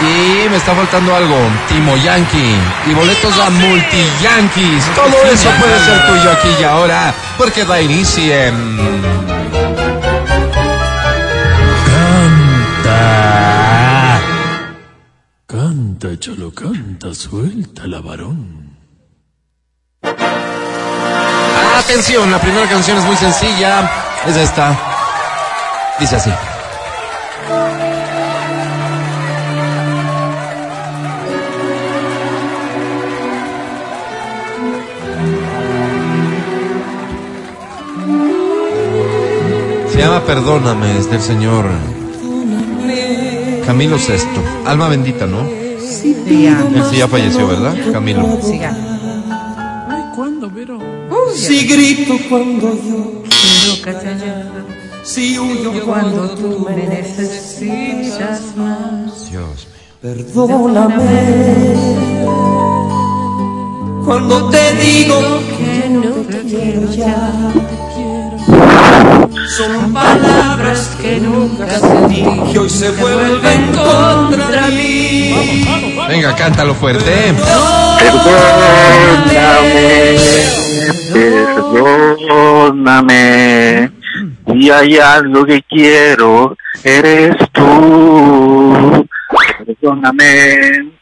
Y me está faltando algo, Timo Yankee y boletos a Multi Yankees. Todo eso puede ser tuyo aquí y ahora, porque da inicio en... Canta, cholo, canta, suelta la varón. Atención, la primera canción es muy sencilla, es esta. Dice así. Se llama Perdóname, es del señor Camilo Sesto. Alma bendita, ¿no? Sí, ya. Él sí ya falleció, ¿verdad? Camilo. Siga. Ay, ¿cuándo, Vero? Si grito cuando yo, Quiero callar si huyo cuando tú me necesitas más. Dios mío. Perdóname cuando te digo Que no te quiero ya. son palabras Que nunca sentí que hoy se vuelven contra mí. Venga, cántalo fuerte. Perdóname, y hay algo que quiero, eres tú. Perdóname,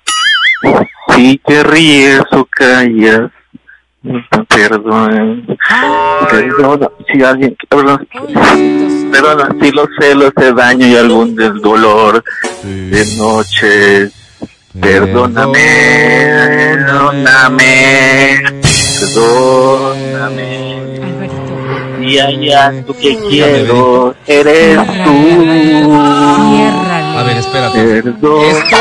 Si te ríes o callas, perdona. Perdona, si alguien, perdona, perdona, si los celos te daño y algún del dolor de noche. Perdóname, perdóname, perdóname. Y allá tú que quiero, eres tú. A ver, espérate. Perdón. ¿Esto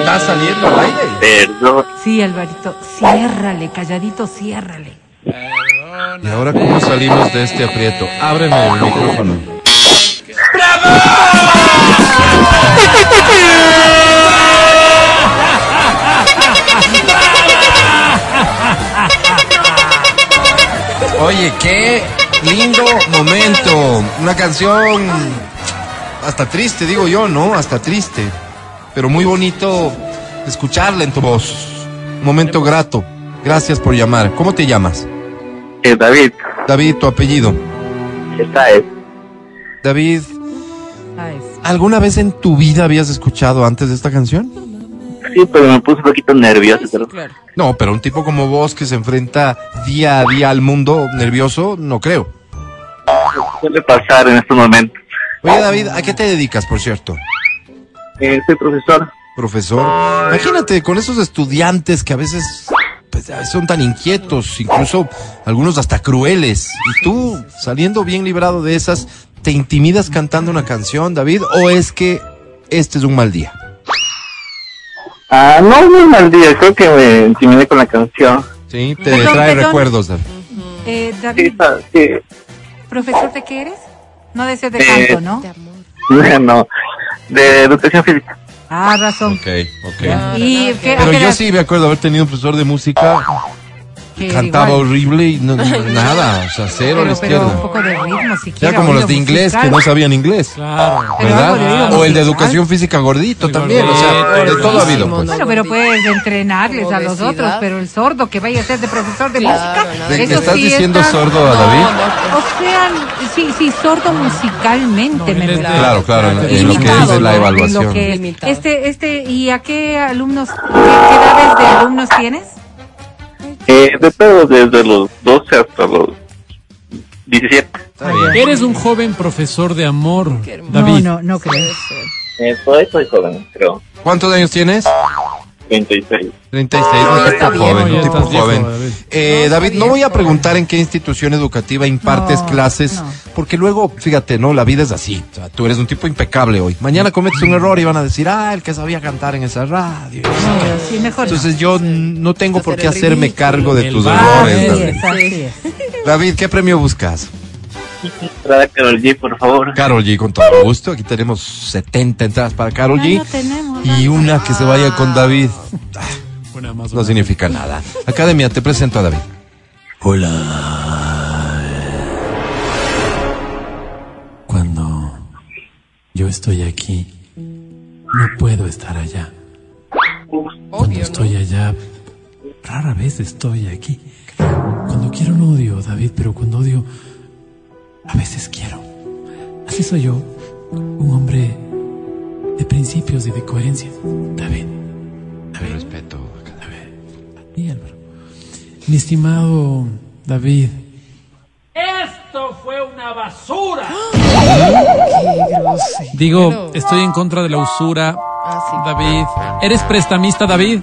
está saliendo al aire? Perdón. Sí, Alvarito, ciérrale, calladito, ciérrale. ¿Y ahora cómo salimos de este aprieto? Ábreme el micrófono. Oye, qué lindo momento. Una canción hasta triste, digo yo, ¿no? Hasta triste. Pero muy bonito escucharla en tu voz. Un momento grato. Gracias por llamar. ¿Cómo te llamas? Eh, David, David, tu apellido. esta es. David, ¿alguna vez en tu vida habías escuchado antes de esta canción? Sí, pero me puse un poquito nervioso. Pero... No, pero un tipo como vos que se enfrenta día a día al mundo nervioso, no creo. Suele pasar en estos momentos. Oye, David, ¿a qué te dedicas, por cierto? Eh, soy profesor. Profesor. Imagínate con esos estudiantes que a veces pues, a veces son tan inquietos, incluso algunos hasta crueles. Y tú, saliendo bien librado de esas, ¿te intimidas cantando una canción, David? ¿O es que este es un mal día? Ah, no, no es mal día, creo que me intimidé con la canción. Sí, te Perdón, trae perdón. recuerdos, David. Eh, David, Sí, ¿profesor de qué eres? No deseas de Eh, canto, ¿no? <laughs> no, de educación física. Ah, razón. Ok, ok. ¿Y qué, Pero yo sí me acuerdo haber tenido un profesor de música Que cantaba igual. horrible y no, <laughs> no- nada, o sea, cero a la Pero, pero un izquierda. poco de ritmo, siquiera. Ya como los de inglés musical. que no sabían inglés. Claro. Pero ¿Verdad? O el de educación física gordito también, o sea, de todo ha habido. Pues. Bueno, pero puedes entrenarles a los otros, pero el sordo que vaya a ser de profesor de música. ¿Le- ¿Le eso estás sí diciendo está- sordo a David? O sea, sí, sí, sordo musicalmente me refiero. Claro, claro, en, en lo que Limitado, dice la ¿no? Evaluación. este, este, ¿y a qué alumnos, qué, qué edades de alumnos tienes? Eh, de todo, desde los 12 hasta los 17. Eres un joven profesor de amor, David. No, no, no creo. Eh, todavía soy joven, creo. ¿Cuántos años tienes? 36. 36, No, un ya tipo está joven, ya un tipo estás viejo, joven. David. Eh, David, no voy a preguntar en qué institución educativa impartes clases, porque luego, fíjate, no, la vida es así. O sea, tú eres un tipo impecable hoy. Mañana cometes un error y van a decir, ah, el que sabía cantar en esa radio. Sí, mejor no. Entonces yo no tengo por qué hacerme ridículo. cargo de tus errores, David. David, ¿qué premio buscas? Entrada Carol G, por favor. Carol G, con todo gusto. Aquí tenemos 70 entradas para Carol G. Y una que se vaya con David. Ah, Una más, No una. significa nada. Academia, te presento a David. Cuando yo estoy aquí, no puedo estar allá. Cuando estoy allá, rara vez estoy aquí. Cuando quiero no odio, David, pero cuando odio, a veces quiero. Así soy yo, un hombre de principios y de coherencia. David. David. Respeto. Y Álvaro. Mi estimado David. ¡Esto fue una basura! Digo, estoy en contra de la usura. David. ¿Eres prestamista, David?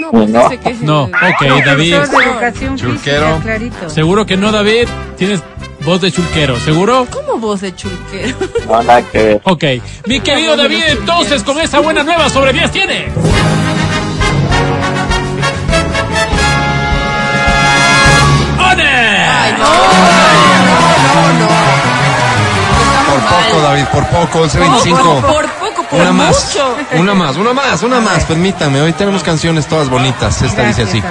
No, pues No. dice que es No, el- ok, David. Física, clarito. Seguro que no, David. Tienes voz de chulquero, ¿seguro? ¿Cómo voz de chulquero? No, nada que ver. Ok. Mi querido David, entonces con esta buena nueva sobre 10 tiene. Por poco, David, por poco, 11.25. Por, por poco, por Una más, mucho. una más, una más, una más, permítame. Hoy tenemos canciones todas bonitas. Esta dice así.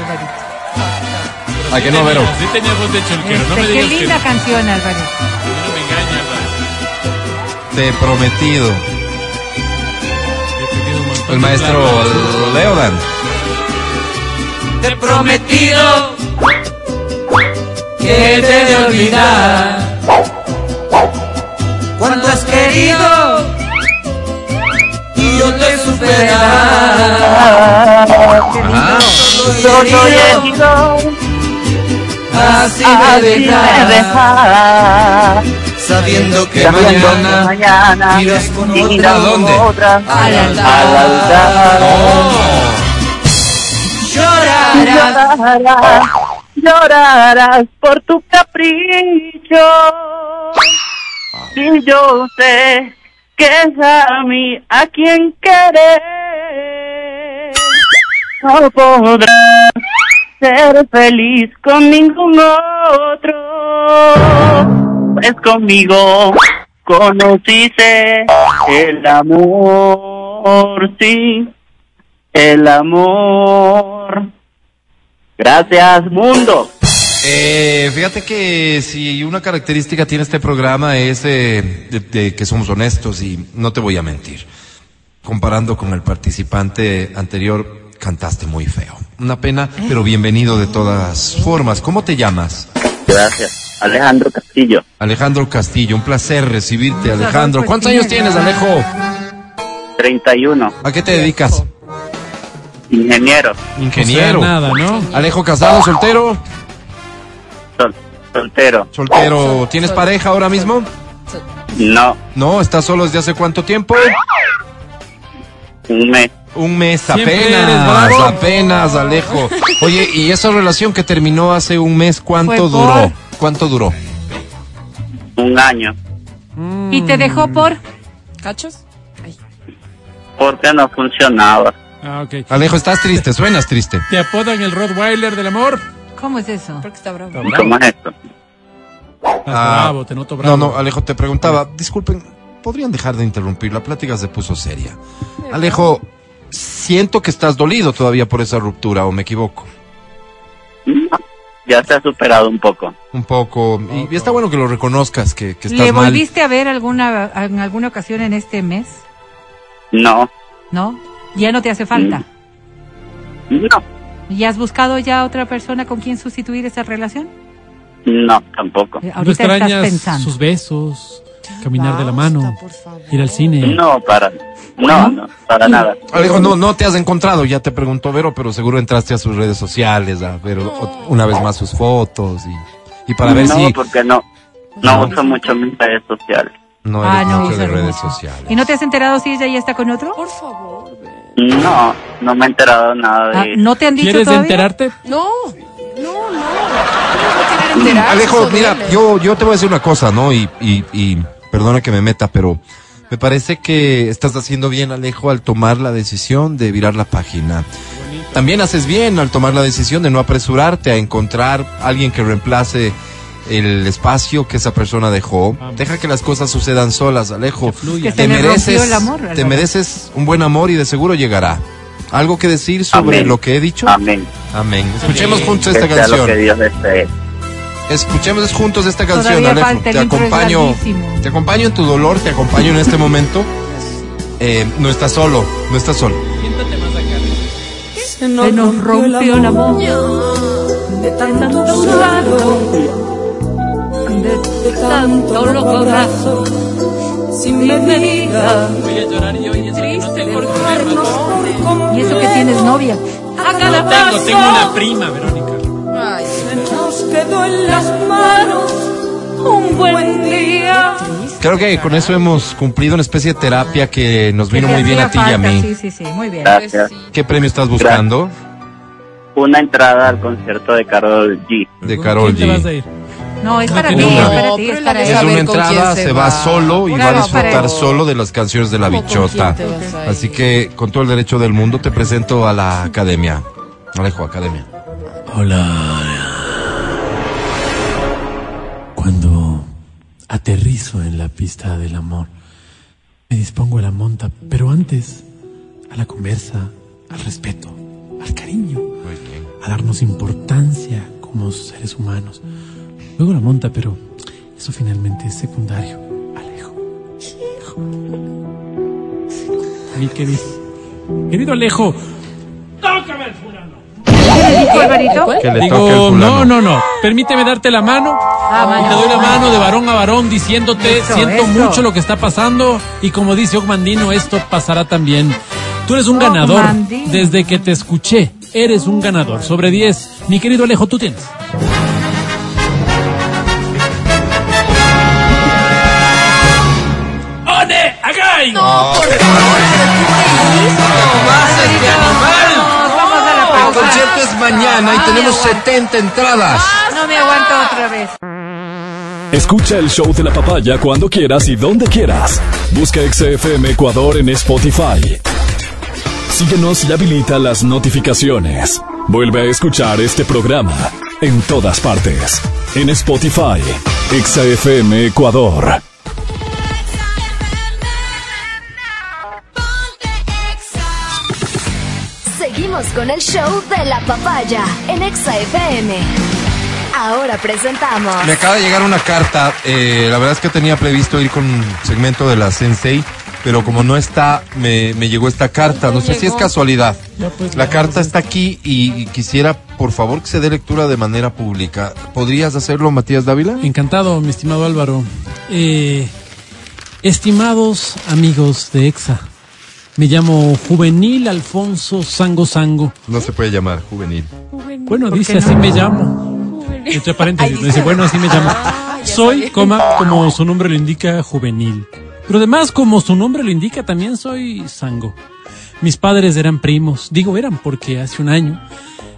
¿A que no, Vero? Sí tenía voz de chulquero, no me Este, qué digas que linda canción, Álvaro. no me engañas, Álvaro. Te he prometido. El maestro Leodan. Te he prometido que te de olvidar cuando has querido y yo te superar. Solo herido, Así así me me dejas, dejas. sabiendo que Sabiendo mañana mañana irás con irás otra. con dónde? otra Al altar. al altar. Llorarás. Llorarás, llorarás por tu capricho. Y yo sé que es a mí a quien querer. No podrás ser feliz con ningún otro. Pues conmigo conociste el amor, sí, el amor. Gracias, mundo. Eh, fíjate que si una característica tiene este programa es eh, de, de que somos honestos y no te voy a mentir. Comparando con el participante anterior, cantaste muy feo. Una pena, pero bienvenido de todas formas. ¿Cómo te llamas? Gracias. Alejandro Castillo, Alejandro Castillo, un placer recibirte, Alejandro. ¿Cuántos años tienes, Alejo? 31, ¿A qué te dedicas? ingeniero, Ingeniero. O sea, nada, ¿no? Alejo, casado, soltero. sol- soltero. Soltero. ¿Tienes pareja ahora mismo? No, No, ¿estás solo desde hace cuánto tiempo? un mes. Un mes Siempre apenas, apenas, Alejo. Oye, ¿y esa relación que terminó hace un mes, cuánto duró? ¿Cuánto duró? Un año. Y te dejó por. ¿Cachos? Porque no funcionaba. Ah, ok. Alejo, estás triste, suenas triste. ¿Te apodan el Rottweiler del amor? ¿Cómo es eso? Porque está bravo. Está ¿Y bravo. cómo es esto? Estás Ah, bravo, te noto bravo. No, no, Alejo, te preguntaba, disculpen, ¿podrían dejar de interrumpir? La plática se puso seria. Alejo, siento que estás dolido todavía por esa ruptura, ¿o me equivoco? No, ya se ha superado un poco. Un poco. Y, y está bueno que lo reconozcas, que, que estás ¿Le mal. volviste a ver alguna en alguna ocasión en este mes? No, ¿No? ¿Ya no te hace falta? no, ¿Y has buscado ya otra persona con quien sustituir esa relación? no, tampoco. Eh, ¿No Ahorita estás extrañas pensando. sus besos, caminar de la mano, ir al cine? No, para, no, no, para nada. Alejo, no, no te has encontrado, ya te preguntó Vero, pero seguro entraste a sus redes sociales a ver una vez más sus fotos y, y para ver no, si porque no, no uso mucho mis redes sociales. no Ah, eres no mucho de redes sociales. ¿Y no te has enterado si ella ya está con otro? Por favor. No, no me he enterado nada de Ah, eso. ¿No te han dicho ¿Quieres todavía? enterarte? No, no, no. ¿Cómo va a querer enterarse? Alejo, mira, yo, yo te voy a decir una cosa, ¿no? Y, y, y perdona que me meta, pero me parece que estás haciendo bien, Alejo, al tomar la decisión de virar la página. También haces bien al tomar la decisión de no apresurarte a encontrar alguien que reemplace el espacio que esa persona dejó. Deja que las cosas sucedan solas, Alejo. Que Te mereces, el amor, te mereces un buen amor y de seguro llegará. ¿Algo que decir sobre Amén. lo que he dicho? Amén. Amén. Escuchemos juntos Que esta sea lo que canción. Dios desee. Escuchemos juntos esta canción, Alejo. Te acompaño, te acompaño en tu dolor, te acompaño en este momento. Eh, no estás solo, no estás solo. Se nos rompió el amor. de tanto usarlo, De tanto locorazo, sin medida. Voy a llorar yo y eso que no tengo Darnos por completo. Y eso que tienes novia. A cada No tengo, paso tengo una prima, Verónica. Ay, se nos quedó en las manos un buen día. Creo que con eso hemos cumplido una especie de terapia que nos vino Que muy bien a ti y a mí. Sí, sí, sí, muy bien. Gracias. ¿Qué premio estás buscando? Una entrada al concierto de Carol G. De Carol ¿Quién te vas a G. ir? No, es No para ti, tiene es una. para No, ti, es para Es una entrada, se se va va. solo y va a Claro, disfrutar solo de las canciones de la ¿Cómo con bichota. Así que con todo el derecho del mundo te presento a la academia. Alejo, academia. Hola. Cuando aterrizo en la pista del amor, me dispongo a la monta, pero antes a la conversa, al respeto, al cariño, a darnos importancia como seres humanos. Luego la monta, pero eso finalmente es secundario. Alejo. Mi querido, querido Alejo, tócame el fulano. ¿Qué le dijo Alvarito? Que le Digo, no, no, no. Permíteme darte la mano. Ah, y te doy la mano de varón a varón diciéndote, Eso, siento eso. mucho lo que está pasando y como dice Ogmandino, esto pasará también. Tú eres un ganador Ogmandino. desde que te escuché eres un ganador. Sobre 10, mi querido Alejo, tú tienes. ¡One! No, por favor, concierto es mañana y tenemos 70 entradas. No me aguanto otra vez. Escucha el show de la papaya cuando quieras y donde quieras. Busca XFM Ecuador en Spotify. Síguenos y habilita las notificaciones. Vuelve a escuchar este programa en todas partes. En Spotify, XFM Ecuador. Seguimos con el show de la papaya en Exa FM. Ahora presentamos. Me acaba de llegar una carta. eh, la verdad es que tenía previsto ir con un segmento de la Sensei, pero como no está, me, me llegó esta carta. No sé si es casualidad. Ya, pues, La carta está aquí y quisiera, por favor, que se dé lectura de manera pública. ¿Podrías hacerlo, Matías Dávila? Encantado, mi estimado Álvaro. Eh, estimados amigos de EXA, me llamo Juvenil Alfonso Sango Sango. No se puede llamar juvenil. Bueno, ¿Por dice así me llamo. Entre paréntesis, dice, bueno, así me llamo. Ah, Soy, sabía. coma, como su nombre lo indica, juvenil. Pero además, como su nombre lo indica, también soy sango. Mis padres eran primos. Digo eran porque hace un año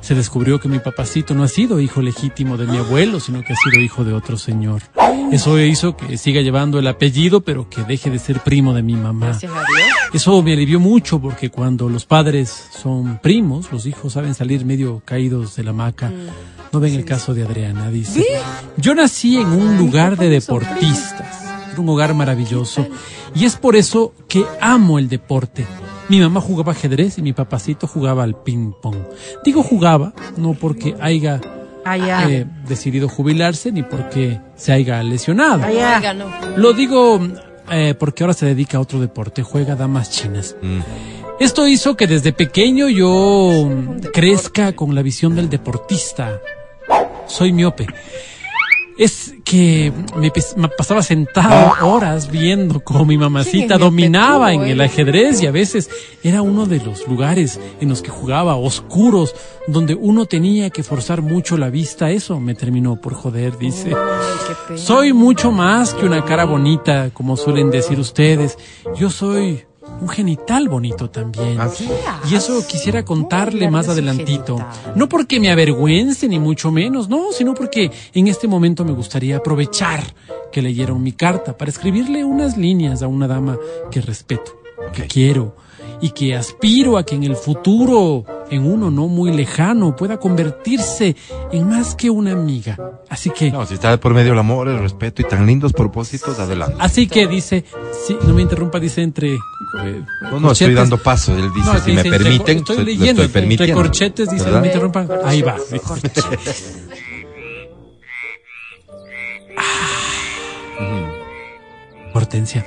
se descubrió que mi papacito no ha sido hijo legítimo de mi abuelo, sino que ha sido hijo de otro señor. Eso hizo que siga llevando el apellido, pero que deje de ser primo de mi mamá. Eso me alivió mucho porque cuando los padres son primos, los hijos saben salir medio caídos de la hamaca. No ven el caso de Adriana, dice. Yo nací en un lugar de deportistas. Era un hogar maravilloso. Y es por eso que amo el deporte. Mi mamá jugaba ajedrez y mi papacito jugaba al ping pong. Digo jugaba, no porque haya Ah, eh, decidido jubilarse ni porque se haya lesionado. Ah. Lo digo eh, porque ahora se dedica a otro deporte, juega damas chinas. Esto hizo que desde pequeño yo mm, crezca con la visión del deportista. Soy miope. Es que me, pasaba sentado horas viendo cómo mi mamacita <laughs> dominaba en el ajedrez y a veces era uno de los lugares en los que jugaba oscuros, donde uno tenía que forzar mucho la vista. Eso me terminó por joder, dice. Soy mucho más que una cara bonita, como suelen decir ustedes. Yo soy un genital bonito también. ¿Ah, sí? Y eso quisiera contarle Muy más adelantito. No porque me avergüence, ni mucho menos, no, sino porque en este momento me gustaría aprovechar que leyeron mi carta para escribirle unas líneas a una dama que respeto, que quiero y que aspiro a que en el futuro, en uno no muy lejano, pueda convertirse en más que una amiga. Así que... No, si está por medio el amor, el respeto y tan lindos propósitos, adelante. Así que dice, sí, no me interrumpa, dice entre... eh, No, no, estoy dando paso. Él dice, No, si me dice, permiten, estoy le leyendo, estoy entre corchetes, dice, no me interrumpa. Ahí va. Hortensia,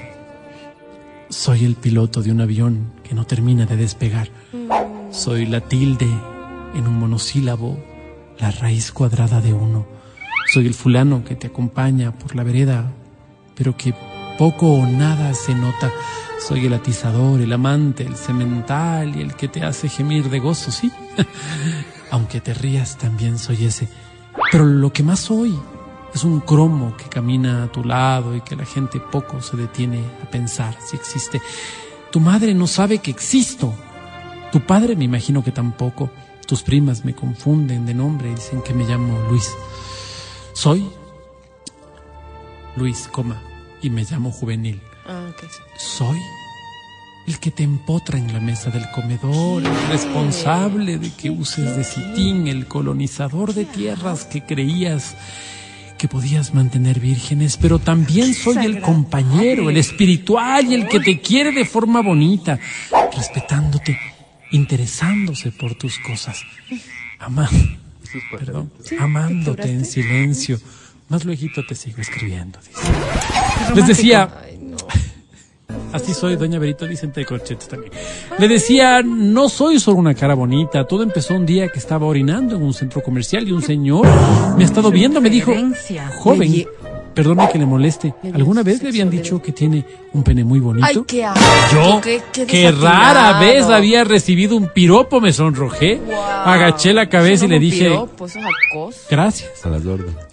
soy el piloto de un avión que no termina de despegar. Soy la tilde en un monosílabo, la raíz cuadrada de uno. Soy el fulano que te acompaña por la vereda, pero que poco o nada se nota. Soy el atizador, el amante, el semental y el que te hace gemir de gozo, sí. <laughs> Aunque te rías, también soy ese. Pero lo que más soy es un cromo que camina a tu lado y que la gente poco se detiene a pensar si existe. Tu madre no sabe que existo. Tu padre me imagino que tampoco. Tus primas me confunden de nombre y dicen que me llamo Luis. Soy Luis, coma, y me llamo juvenil. Ah. Soy el que te empotra en la mesa del comedor, el responsable de que uses de citín, el colonizador de tierras que creías que podías mantener vírgenes, pero también soy el compañero, el espiritual y el que te quiere de forma bonita, respetándote, interesándose por tus cosas, ama, perdón, amándote en silencio. Más luego te sigo escribiendo, dice. Les decía, <laughs> Así soy, doña Berito, dice entre corchetes también. Le decía, no soy solo una cara bonita. Todo empezó un día que estaba orinando en un centro comercial y un señor me ha estado viendo, me dijo, joven, perdone que le moleste, ¿alguna vez le habían dicho que tiene un pene muy bonito? Ay, qué asco, Yo, qué, qué que rara vez había recibido un piropo, me sonrojé, agaché la cabeza y le dije, piropo, eso es acoso. gracias. A las órdenes.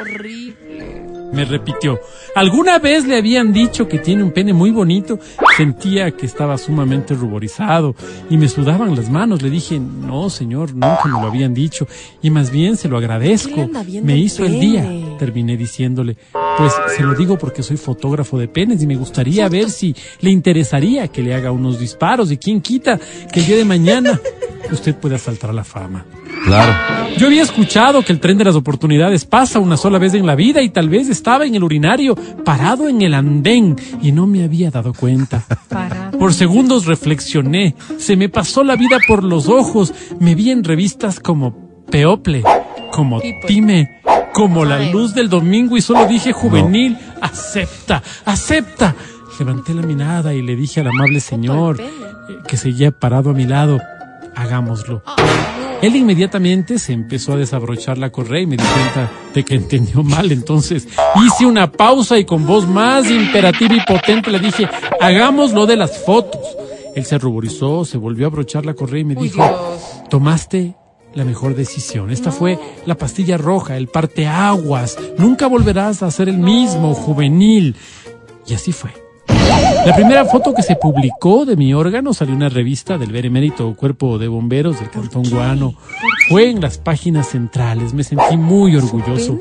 Horrible. Me repitió. ¿Alguna vez le habían dicho que tiene un pene muy bonito? Sentía que estaba sumamente ruborizado y me sudaban las manos. Le dije, no, señor, nunca me lo habían dicho. Y más bien se lo agradezco. Me hizo el día. Terminé diciéndole, pues se lo digo porque soy fotógrafo de penes y me gustaría ver si le interesaría que le haga unos disparos. Y quién quita que el día de mañana <laughs> usted pueda saltar a la fama. Claro. Yo había escuchado que el tren de las oportunidades pasa una sola vez en la vida y tal vez estaba en el urinario, parado en el andén y no me había dado cuenta. Por segundos reflexioné, se me pasó la vida por los ojos, me vi en revistas como People, como Time, como La Luz del Domingo y solo dije juvenil, acepta, acepta. Levanté la mirada y le dije al amable señor eh, que seguía parado a mi lado, hagámoslo. Él inmediatamente se empezó a desabrochar la correa y me di cuenta de que entendió mal. Entonces hice una pausa y con voz más imperativa y potente le dije, hagamos lo de las fotos. Él se ruborizó, se volvió a abrochar la correa y me dijo, tomaste la mejor decisión. Esta fue la pastilla roja, el parteaguas. Nunca volverás a ser el mismo, juvenil. Y así fue. La primera foto que se publicó de mi órgano salió en una revista del Benemérito Cuerpo de Bomberos del Cantón Guano. Fue en las páginas centrales. Me sentí muy orgulloso.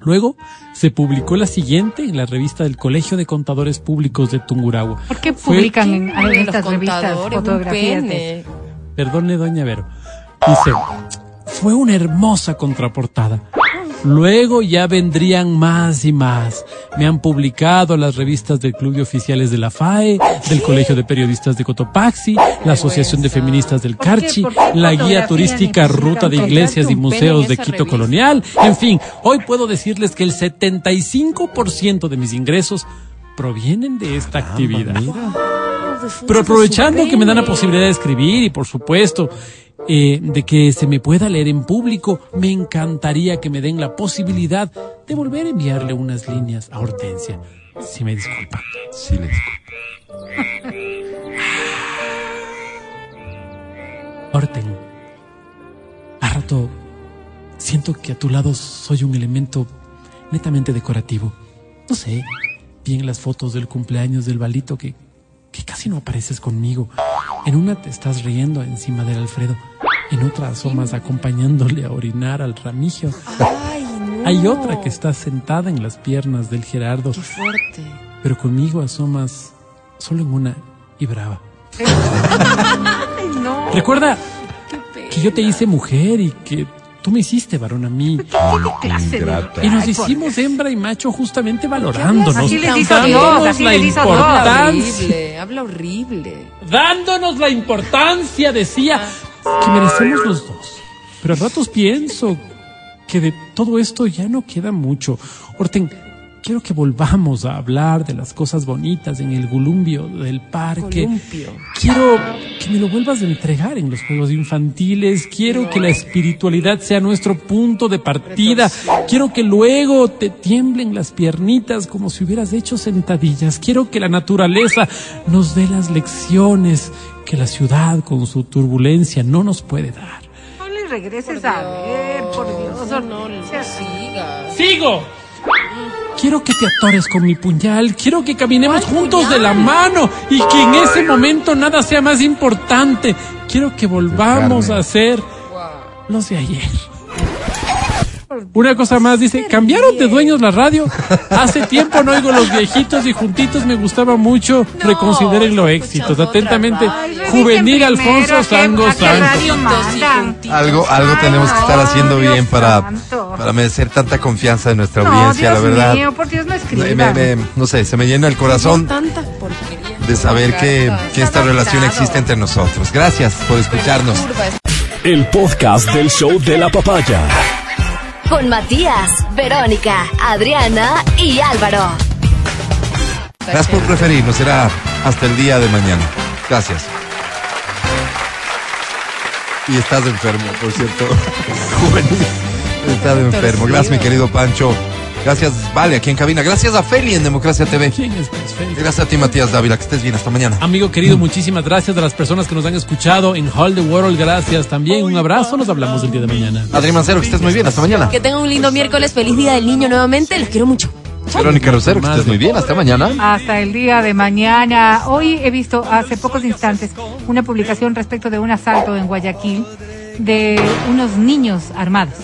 Luego se publicó la siguiente en la revista del Colegio de Contadores Públicos de Tungurahua. ¿Por qué Fue- publican en, en Los estas revistas fotografías de. Perdone, doña Vero. Dice, fue una hermosa contraportada. Luego ya vendrían más y más. Me han publicado las revistas del Club de Oficiales de la FAE, del Colegio de Periodistas de Cotopaxi, la Asociación de Feministas del Carchi, la guía turística Ruta de Iglesias y Museos de Quito? Colonial. En fin, hoy puedo decirles que el 75% de mis ingresos provienen de esta actividad. Pero aprovechando que me dan la posibilidad de escribir y por supuesto eh, de que se me pueda leer en público, me encantaría que me den la posibilidad de volver a enviarle unas líneas a Hortensia. Si me disculpa. Sí, le disculpo. <laughs> Horten, a rato siento que a tu lado soy un elemento netamente decorativo. No sé, vi en las fotos del cumpleaños del balito que casi no apareces conmigo. En una te estás riendo encima del Alfredo, en otra asomas acompañándole a orinar al Ramigio. Hay otra que está sentada en las piernas del Gerardo, Qué fuerte. pero conmigo asomas solo en una y brava. <laughs> no. Recuerda que yo te hice mujer y que tú me hiciste varón a mí. clase de- Ingrata. Y nos Ay, por hicimos hembra y macho justamente valorándonos, Así hizo dándonos Dios, así Dios. importancia, Horrible, habla horrible. dándonos la importancia, decía, que merecemos los dos. Pero a ratos pienso que de todo esto ya no queda mucho. Orten, quiero que volvamos a hablar de las cosas bonitas en el gulumbio del parque. Columpio. Quiero que me lo vuelvas a entregar en los juegos infantiles. Quiero que la espiritualidad sea nuestro punto de partida. Quiero que luego te tiemblen las piernitas como si hubieras hecho sentadillas. Quiero que la naturaleza nos dé las lecciones que la ciudad con su turbulencia no nos puede dar. No le regreses a ver, por Dios. No, no, no sigas. ¡Sigo! Quiero que te atores con mi puñal, quiero que caminemos ¿Cuál juntos de la mano y que en ese momento nada sea más importante. Quiero que volvamos Carmen. a ser los de ayer. Una cosa más, dice, cambiaron de dueños la radio. Hace tiempo no oigo los viejitos y juntitos me gustaba mucho. Reconsideren éxitos. Atentamente, Juvenil Alfonso Sango Santo. Algo, algo tenemos que estar haciendo bien para, para merecer tanta confianza de nuestra No, audiencia, Dios la verdad. mío, por Dios no Me- escriban. me- me- no sé, se me llena el corazón de saber que, que esta relación existe entre nosotros. Gracias por escucharnos. El podcast del show de la papaya. Con Matías, Verónica, Adriana y Álvaro. Gracias por preferirnos. Será hasta el día de mañana. Gracias. Y estás enfermo, por cierto. <laughs> Juvenil. Estás enfermo. Gracias, mi querido Pancho. Gracias, Vale, aquí en cabina. Gracias a Feli en Democracia TV. ¿Quién es pues, Feli? Gracias a ti, Matías Dávila. Que estés bien. Hasta mañana. Amigo querido, muchísimas gracias a las personas que nos han escuchado en Hall the World. Gracias también. Un abrazo. Nos hablamos el día de mañana. Adri Mancero, que estés muy bien. Hasta mañana. Que tengan un lindo miércoles. Feliz Día del Niño nuevamente. Los quiero mucho. Verónica Rosero, que estés muy bien. Hasta mañana. Hasta el día de mañana. Hoy he visto hace pocos instantes una publicación respecto de un asalto en Guayaquil de unos niños armados.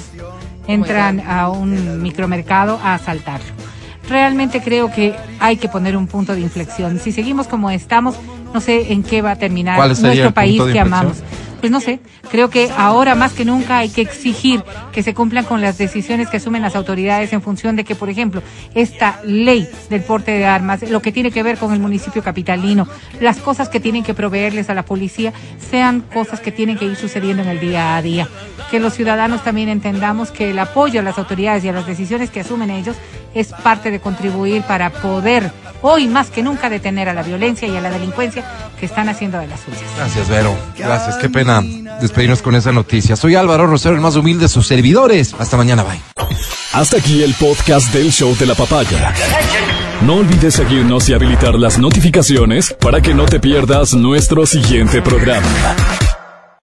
Entran a un micromercado a asaltarlo. Realmente creo que hay que poner un punto de inflexión. Si seguimos como estamos, no sé en qué va a terminar ¿Cuál sería el nuestro país que amamos. Pues no sé, creo que ahora más que nunca hay que exigir que se cumplan con las decisiones que asumen las autoridades en función de que, por ejemplo, esta ley del porte de armas, lo que tiene que ver con el municipio capitalino, las cosas que tienen que proveerles a la policía, sean cosas que tienen que ir sucediendo en el día a día. Que los ciudadanos también entendamos que el apoyo a las autoridades y a las decisiones que asumen ellos es parte de contribuir para poder, hoy más que nunca, detener a la violencia y a la delincuencia que están haciendo de las suyas. Gracias, Vero. Gracias. Qué pena despedirnos con esa noticia. Soy Álvaro Rosero, el más humilde de sus servidores. Hasta mañana. Bye. Hasta aquí el podcast del show de la papaya. No olvides seguirnos y habilitar las notificaciones para que no te pierdas nuestro siguiente programa.